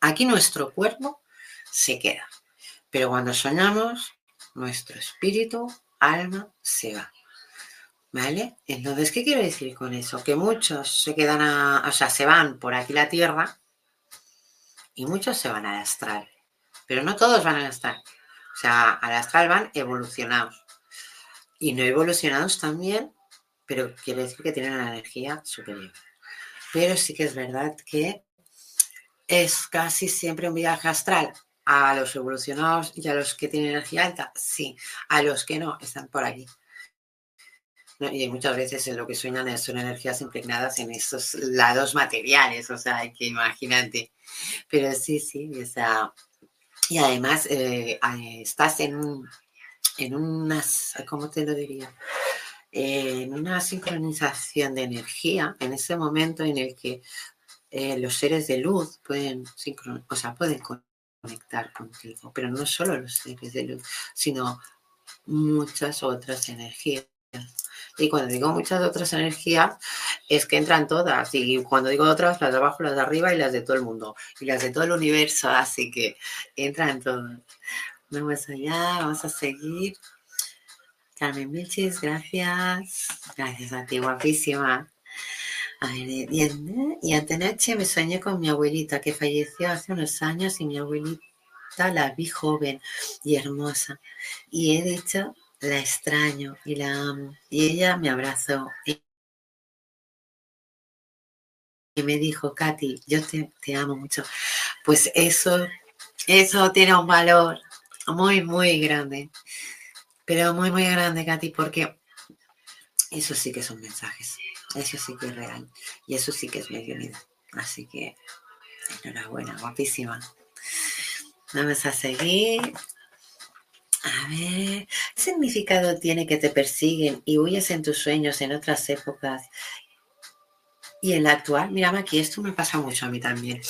Aquí nuestro cuerpo se queda, pero cuando soñamos, nuestro espíritu, alma, se va. ¿Vale? Entonces, ¿qué quiero decir con eso? Que muchos se quedan, a, o sea, se van por aquí la Tierra y muchos se van al astral. Pero no todos van al astral. O sea, al astral van evolucionados. Y no evolucionados también pero quiere decir que tienen una energía superior. Pero sí que es verdad que es casi siempre un viaje astral. A los evolucionados y a los que tienen energía alta, sí. A los que no, están por aquí. Y muchas veces lo que sueñan son energías impregnadas en esos lados materiales, o sea, que imagínate. Pero sí, sí, o sea, y además eh, estás en, en unas, ¿cómo te lo diría? en una sincronización de energía, en ese momento en el que eh, los seres de luz pueden, o sea, pueden conectar contigo, pero no solo los seres de luz, sino muchas otras energías. Y cuando digo muchas otras energías, es que entran todas. Y cuando digo otras, las de abajo, las de arriba y las de todo el mundo. Y las de todo el universo. Así que entran todas. Vamos allá, vamos a seguir. Carmen Vilches, gracias. Gracias a ti, guapísima. Ver, y noche me soñé con mi abuelita que falleció hace unos años y mi abuelita la vi joven y hermosa. Y he dicho, la extraño y la amo. Y ella me abrazó y me dijo, Katy, yo te, te amo mucho. Pues eso, eso tiene un valor muy, muy grande pero muy, muy grande, Katy, porque eso sí que son mensajes, eso sí que es real y eso sí que es mediunidad. Así que enhorabuena, guapísima. Vamos a seguir. A ver, ¿qué significado tiene que te persiguen y huyes en tus sueños en otras épocas y en la actual? Mira, aquí esto me pasa mucho a mí también.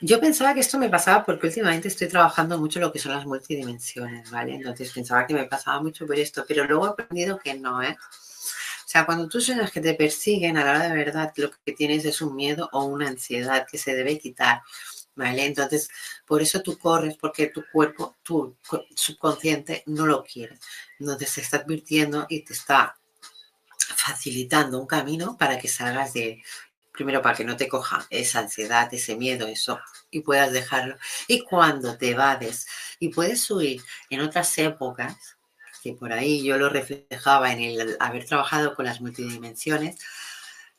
Yo pensaba que esto me pasaba porque últimamente estoy trabajando mucho lo que son las multidimensiones, ¿vale? Entonces pensaba que me pasaba mucho por esto, pero luego he aprendido que no, ¿eh? Cuando tú sueñas que te persiguen, a la hora de verdad lo que tienes es un miedo o una ansiedad que se debe quitar, ¿vale? Entonces, por eso tú corres, porque tu cuerpo, tu subconsciente no lo quiere. Entonces, se está advirtiendo y te está facilitando un camino para que salgas de, primero para que no te coja esa ansiedad, ese miedo, eso, y puedas dejarlo. Y cuando te evades y puedes huir en otras épocas, que por ahí yo lo reflejaba en el haber trabajado con las multidimensiones,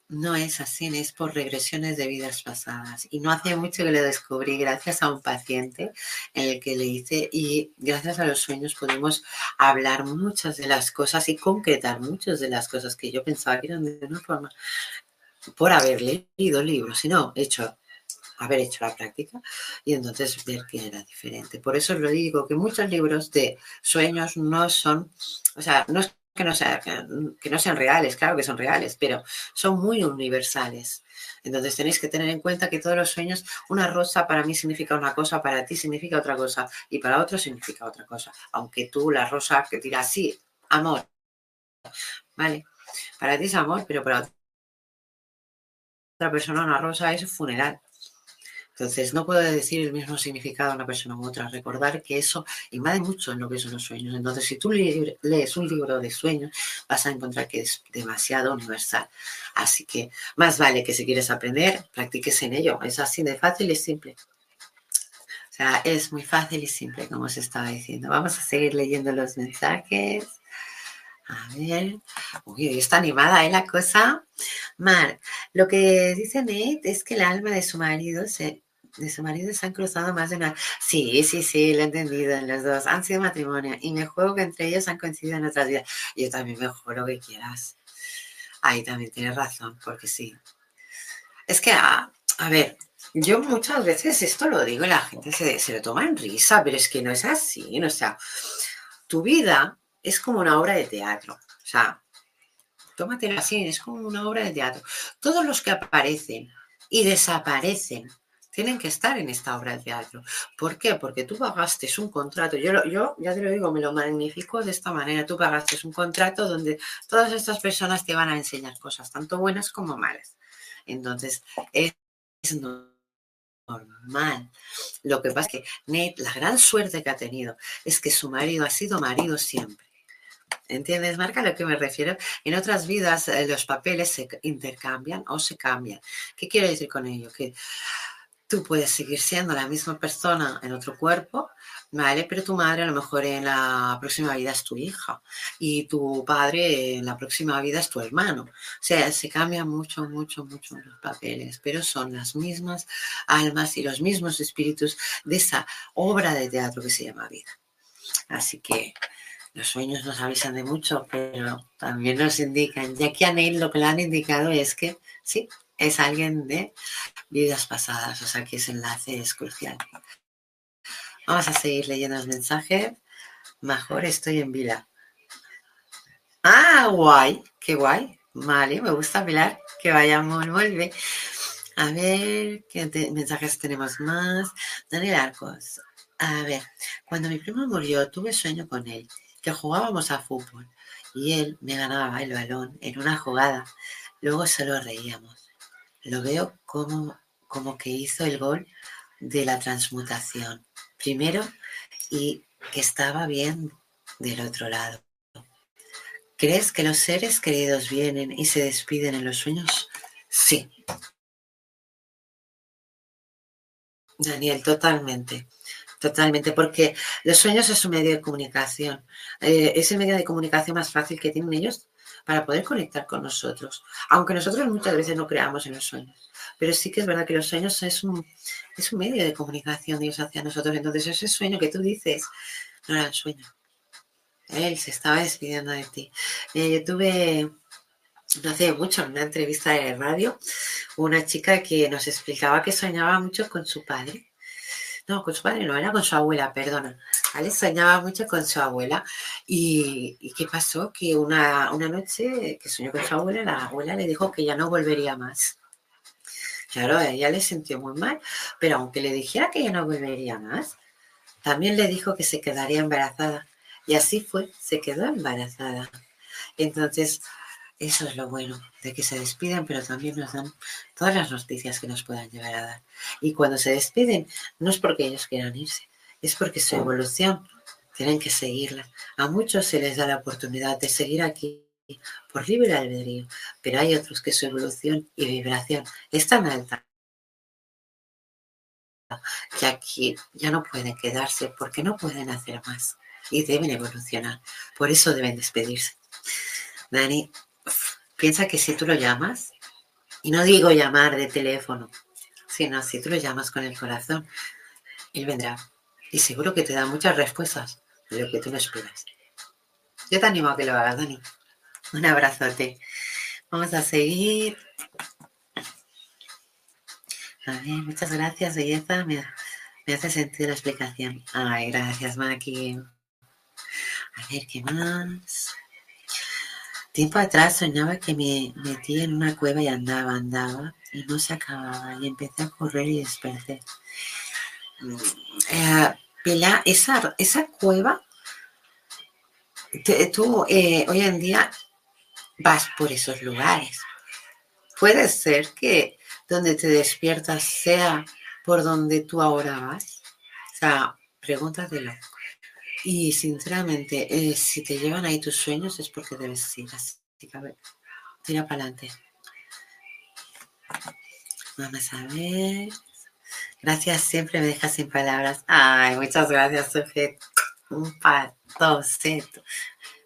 no es así, es por regresiones de vidas pasadas. Y no hace mucho que lo descubrí gracias a un paciente en el que le hice y gracias a los sueños podemos hablar muchas de las cosas y concretar muchas de las cosas que yo pensaba que eran de una forma por haber leído el libro, sino hecho, haber hecho la práctica y entonces ver que era diferente. Por eso lo digo, que muchos libros de sueños no son, o sea, no es que no, sea, que no sean reales, claro que son reales, pero son muy universales. Entonces tenéis que tener en cuenta que todos los sueños, una rosa para mí significa una cosa, para ti significa otra cosa y para otro significa otra cosa. Aunque tú la rosa que dirás, sí, amor, ¿vale? Para ti es amor, pero para otra persona una rosa es funeral. Entonces, no puedo decir el mismo significado a una persona u otra. Recordar que eso invade mucho en lo que son los sueños. Entonces, si tú lees un libro de sueños, vas a encontrar que es demasiado universal. Así que más vale que si quieres aprender, practiques en ello. Es así de fácil y simple. O sea, es muy fácil y simple, como os estaba diciendo. Vamos a seguir leyendo los mensajes. A ver. Uy, está animada, ¿eh? La cosa. Mar, lo que dice Nate es que el alma de su marido se de su marido se han cruzado más de una. Sí, sí, sí, lo he entendido. Los dos han sido matrimonio y me juego que entre ellos han coincidido en otras vidas. Yo también me lo que quieras. Ahí también tienes razón, porque sí. Es que, a, a ver, yo muchas veces esto lo digo y la gente se, se lo toma en risa, pero es que no es así. O sea, tu vida es como una obra de teatro. O sea, tómatelo así, es como una obra de teatro. Todos los que aparecen y desaparecen tienen que estar en esta obra de teatro. ¿Por qué? Porque tú pagaste un contrato, yo, yo ya te lo digo, me lo magnifico de esta manera, tú pagaste un contrato donde todas estas personas te van a enseñar cosas, tanto buenas como malas. Entonces, es normal. Lo que pasa es que Nate, la gran suerte que ha tenido es que su marido ha sido marido siempre. ¿Entiendes, Marca, a lo que me refiero? En otras vidas eh, los papeles se intercambian o se cambian. ¿Qué quiero decir con ello? Que tú puedes seguir siendo la misma persona en otro cuerpo, ¿vale? Pero tu madre a lo mejor en la próxima vida es tu hija y tu padre en la próxima vida es tu hermano. O sea, se cambian mucho, mucho, mucho los papeles, pero son las mismas almas y los mismos espíritus de esa obra de teatro que se llama vida. Así que los sueños nos avisan de mucho, pero también nos indican, ya que a Neil lo que le han indicado es que sí, es alguien de vidas pasadas, o sea que ese enlace es crucial. Vamos a seguir leyendo los mensajes. Mejor estoy en Vila. Ah, guay, qué guay. Vale, me gusta Pilar, que vayamos, muy A ver, ¿qué mensajes tenemos más? Daniel Arcos. A ver, cuando mi primo murió, tuve sueño con él, que jugábamos a fútbol y él me ganaba el balón en una jugada. Luego solo reíamos lo veo como, como que hizo el gol de la transmutación. Primero, y que estaba bien del otro lado. ¿Crees que los seres queridos vienen y se despiden en los sueños? Sí. Daniel, totalmente. Totalmente, porque los sueños es un medio de comunicación. Eh, es el medio de comunicación más fácil que tienen ellos para poder conectar con nosotros. Aunque nosotros muchas veces no creamos en los sueños. Pero sí que es verdad que los sueños es un, es un medio de comunicación de Dios hacia nosotros. Entonces ese sueño que tú dices no era el sueño. Él se estaba despidiendo de ti. Eh, yo tuve no hace mucho en una entrevista de radio una chica que nos explicaba que soñaba mucho con su padre no, con su padre no, era con su abuela, perdona. ¿Vale? Soñaba mucho con su abuela. ¿Y, qué pasó? Que una, una noche que soñó con su abuela, la abuela le dijo que ya no volvería más. Claro, ella le sintió muy mal, pero aunque le dijera que ya no volvería más, también le dijo que se quedaría embarazada. Y así fue, se quedó embarazada. Entonces, eso es lo bueno, de que se despiden, pero también nos dan todas las noticias que nos puedan llegar a dar. Y cuando se despiden, no es porque ellos quieran irse, es porque su evolución tienen que seguirla. A muchos se les da la oportunidad de seguir aquí por libre albedrío, pero hay otros que su evolución y vibración es tan alta que aquí ya no pueden quedarse porque no pueden hacer más y deben evolucionar. Por eso deben despedirse. Dani, piensa que si tú lo llamas, y no digo llamar de teléfono, sino si tú lo llamas con el corazón, él vendrá. Y seguro que te da muchas respuestas de lo que tú no esperas. Yo te animo a que lo hagas, Dani. Un abrazote. Vamos a seguir. Muchas gracias, belleza. Me, hace sentido la explicación. Ay, gracias, Maki. A ver, ¿qué más? Tiempo atrás soñaba que me metí en una cueva y andaba, andaba y no se acababa y empecé a correr y desperté. Eh, esa, esa cueva, tú eh, hoy en día vas por esos lugares. Puede ser que donde te despiertas sea por donde tú ahora vas? O sea, pregúntatelo. Y sinceramente, eh, si te llevan ahí tus sueños es porque debes ir así. Tira para adelante. Vamos a ver. Gracias, siempre me dejas sin palabras. Ay, muchas gracias, sujeto. Un pato,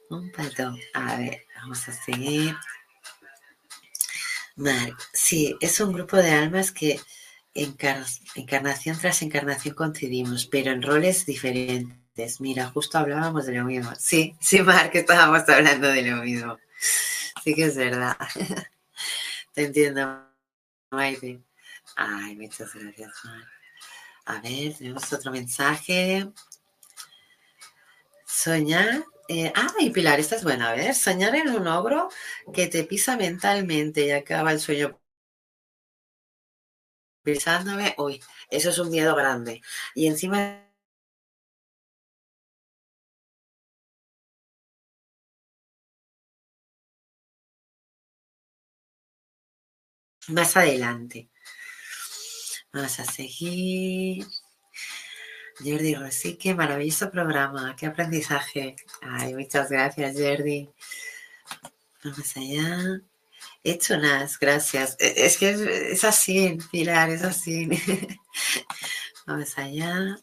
Un pato. A ver, vamos a seguir. Mal. Sí, es un grupo de almas que encarnación tras encarnación coincidimos, pero en roles diferentes. Mira, justo hablábamos de lo mismo. Sí, sí, Mark, estábamos hablando de lo mismo. Sí que es verdad. Te entiendo, Maite. Ay, muchas gracias, Mark. A ver, tenemos otro mensaje. Soñar. Eh, ay, Pilar, esta es buena. A ver, soñar en un ogro que te pisa mentalmente y acaba el sueño pisándome. Uy, eso es un miedo grande. Y encima más adelante. Vamos a seguir. Jordi Rosique, maravilloso programa, qué aprendizaje. Ay, muchas gracias, Jordi. Vamos allá. Hecho unas, gracias. E, es que es, así, Pilar, es así. Vamos allá.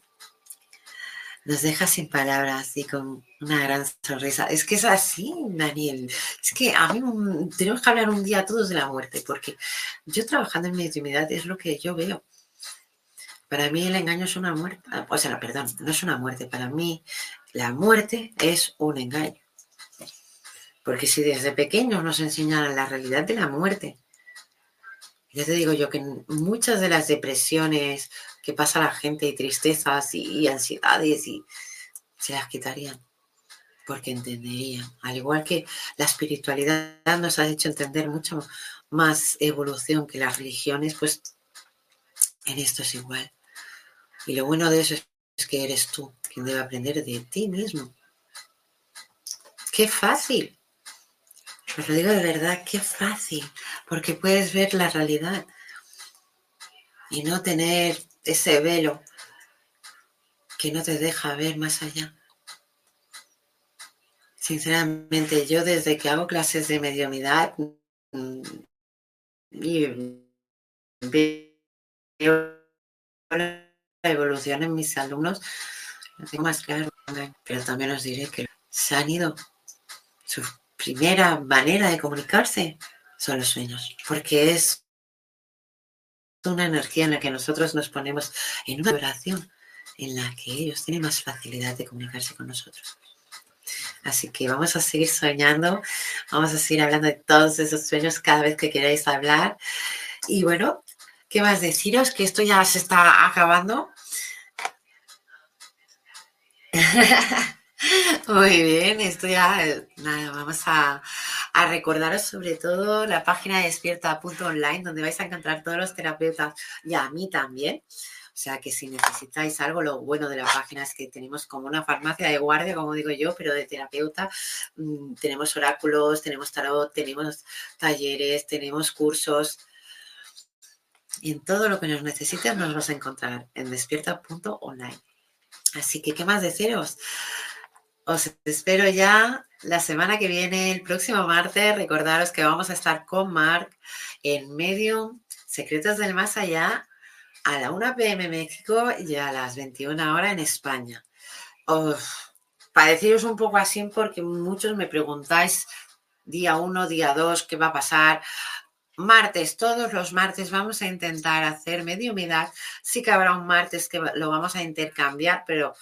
Nos deja sin palabras y con una gran sonrisa. Es que es así, Daniel. Es que a mí tenemos que hablar un día todos de la muerte, porque yo trabajando en mi intimidad es lo que yo veo. Para mí el engaño es una muerte, o sea, perdón, no es una muerte. Para mí la muerte es un engaño. Porque si desde pequeños nos enseñan la realidad de la muerte, ya te digo yo que muchas de las depresiones que pasa la gente y tristezas y, ansiedades y se las quitarían porque entenderían. Al igual que la espiritualidad nos ha hecho entender mucho más evolución que las religiones, pues en esto es igual. Y lo bueno de eso es que eres tú quien debe aprender de ti mismo. Qué fácil. Os lo digo de verdad, qué fácil. Porque puedes ver la realidad y no tener ese velo que no te deja ver más allá. Sinceramente, yo desde que hago clases de mediunidad mm, evolución en mis alumnos, tengo más claro, pero también os diré que se han ido. Su primera manera de comunicarse son los sueños, porque es una energía en la que nosotros nos ponemos en una vibración en la que ellos tienen más facilidad de comunicarse con nosotros. Así que vamos a seguir soñando, vamos a seguir hablando de todos esos sueños cada vez que queráis hablar. Y bueno, ¿qué más deciros? Que esto ya se está acabando. Muy bien, esto ya, nada, vamos a, recordaros sobre todo la página de despierta.online donde vais a encontrar todos los terapeutas y a mí también. O sea que si necesitáis algo, lo bueno de la página es que tenemos como una farmacia de guardia, como digo yo, pero de terapeuta. Mm, tenemos oráculos, tenemos tarot, tenemos talleres, tenemos cursos. Y en todo lo que nos necesites nos vas a encontrar en despierta.online. Así que, ¿qué más deciros? Os espero ya la semana que viene, el próximo martes. Recordaros que vamos a estar con Mark en medio Secretos del Más Allá a la 1 pm México y a las 21 horas en España. para deciros un poco así, porque muchos me preguntáis día 1, día 2, qué va a pasar. Martes, todos los martes vamos a intentar hacer medio humedad. Sí que habrá un martes que lo vamos a intercambiar, pero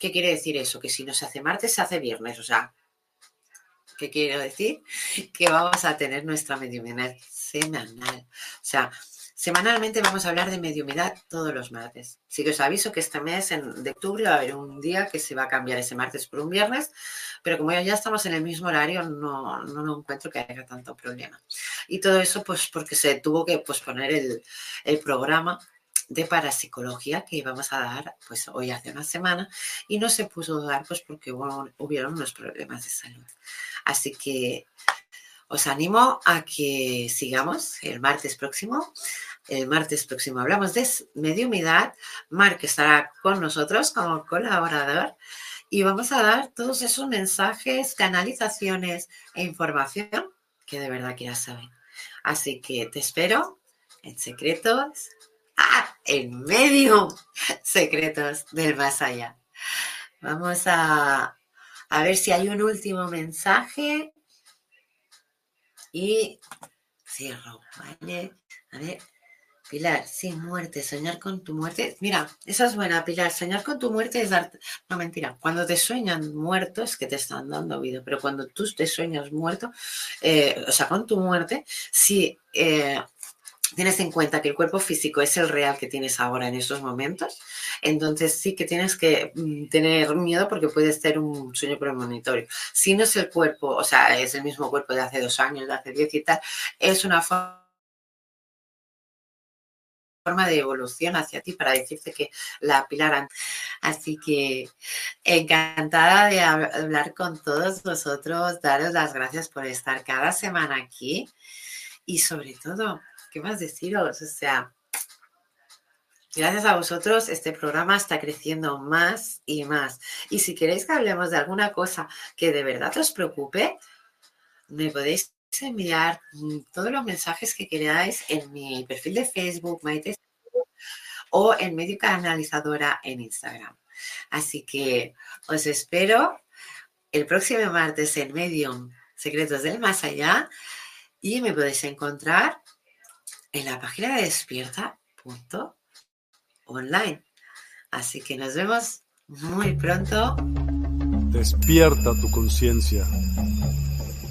¿qué quiere decir eso? Que si no se hace martes, se hace viernes. O sea, ¿qué quiero decir? Que vamos a tener nuestra medio humedad semanal. O sea, Semanalmente vamos a hablar de mediumidad todos los martes. Sí que os aviso que este mes en, de octubre va a haber un día que se va a cambiar ese martes por un viernes, pero como ya estamos en el mismo horario, no, no, encuentro que haya tanto problema. Y todo eso pues porque se tuvo que posponer el, el programa de parapsicología que íbamos a dar pues hoy hace una semana y no se pudo dar pues porque hubieron unos problemas de salud. Así que os animo a que sigamos el martes próximo el martes próximo hablamos de mediumidad. Mark estará con nosotros como colaborador y vamos a dar todos esos mensajes, canalizaciones e información que de verdad quieras saber. Así que te espero en secretos. En medio secretos del más allá. Vamos a, a ver si hay un último mensaje. Y cierro, ¿vale? Pilar, sin muerte, soñar con tu muerte. Mira, esa es buena, Pilar. Soñar con tu muerte es dar. No, mentira. Cuando te sueñan muertos, que te están dando vida, pero cuando tú te sueñas muerto, eh, o sea, con tu muerte, sí eh, tienes en cuenta que el cuerpo físico es el real que tienes ahora en esos momentos, entonces sí que tienes que mm, tener miedo porque puede ser un sueño premonitorio. Si no es el cuerpo, o sea, es el mismo cuerpo de hace dos años, de hace diez y tal, es una forma forma de evolución hacia ti para decirte que la pilaran. Así que encantada de hablar con todos vosotros, daros las gracias por estar cada semana aquí y sobre todo, ¿qué más deciros? O sea, Gracias a vosotros este programa está creciendo más y más. Y si queréis que hablemos de alguna cosa que de verdad os preocupe, me podéis enviar mm, todos los mensajes que queráis en mi perfil de Facebook, Maite, o en Medio Canalizadora en Instagram. Así que os espero el próximo martes en Medium Secretos del Más Allá y me podéis encontrar en la página de despierta.online. Así que nos vemos muy pronto. Despierta tu conciencia.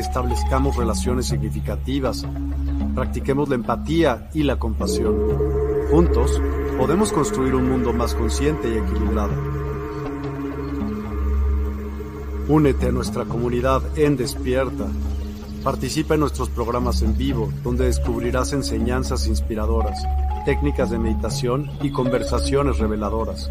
establezcamos relaciones significativas, practiquemos la empatía y la compasión. Juntos podemos construir un mundo más consciente y equilibrado. Únete a nuestra comunidad en Despierta. Participa en nuestros programas en vivo, donde descubrirás enseñanzas inspiradoras, técnicas de meditación y conversaciones reveladoras.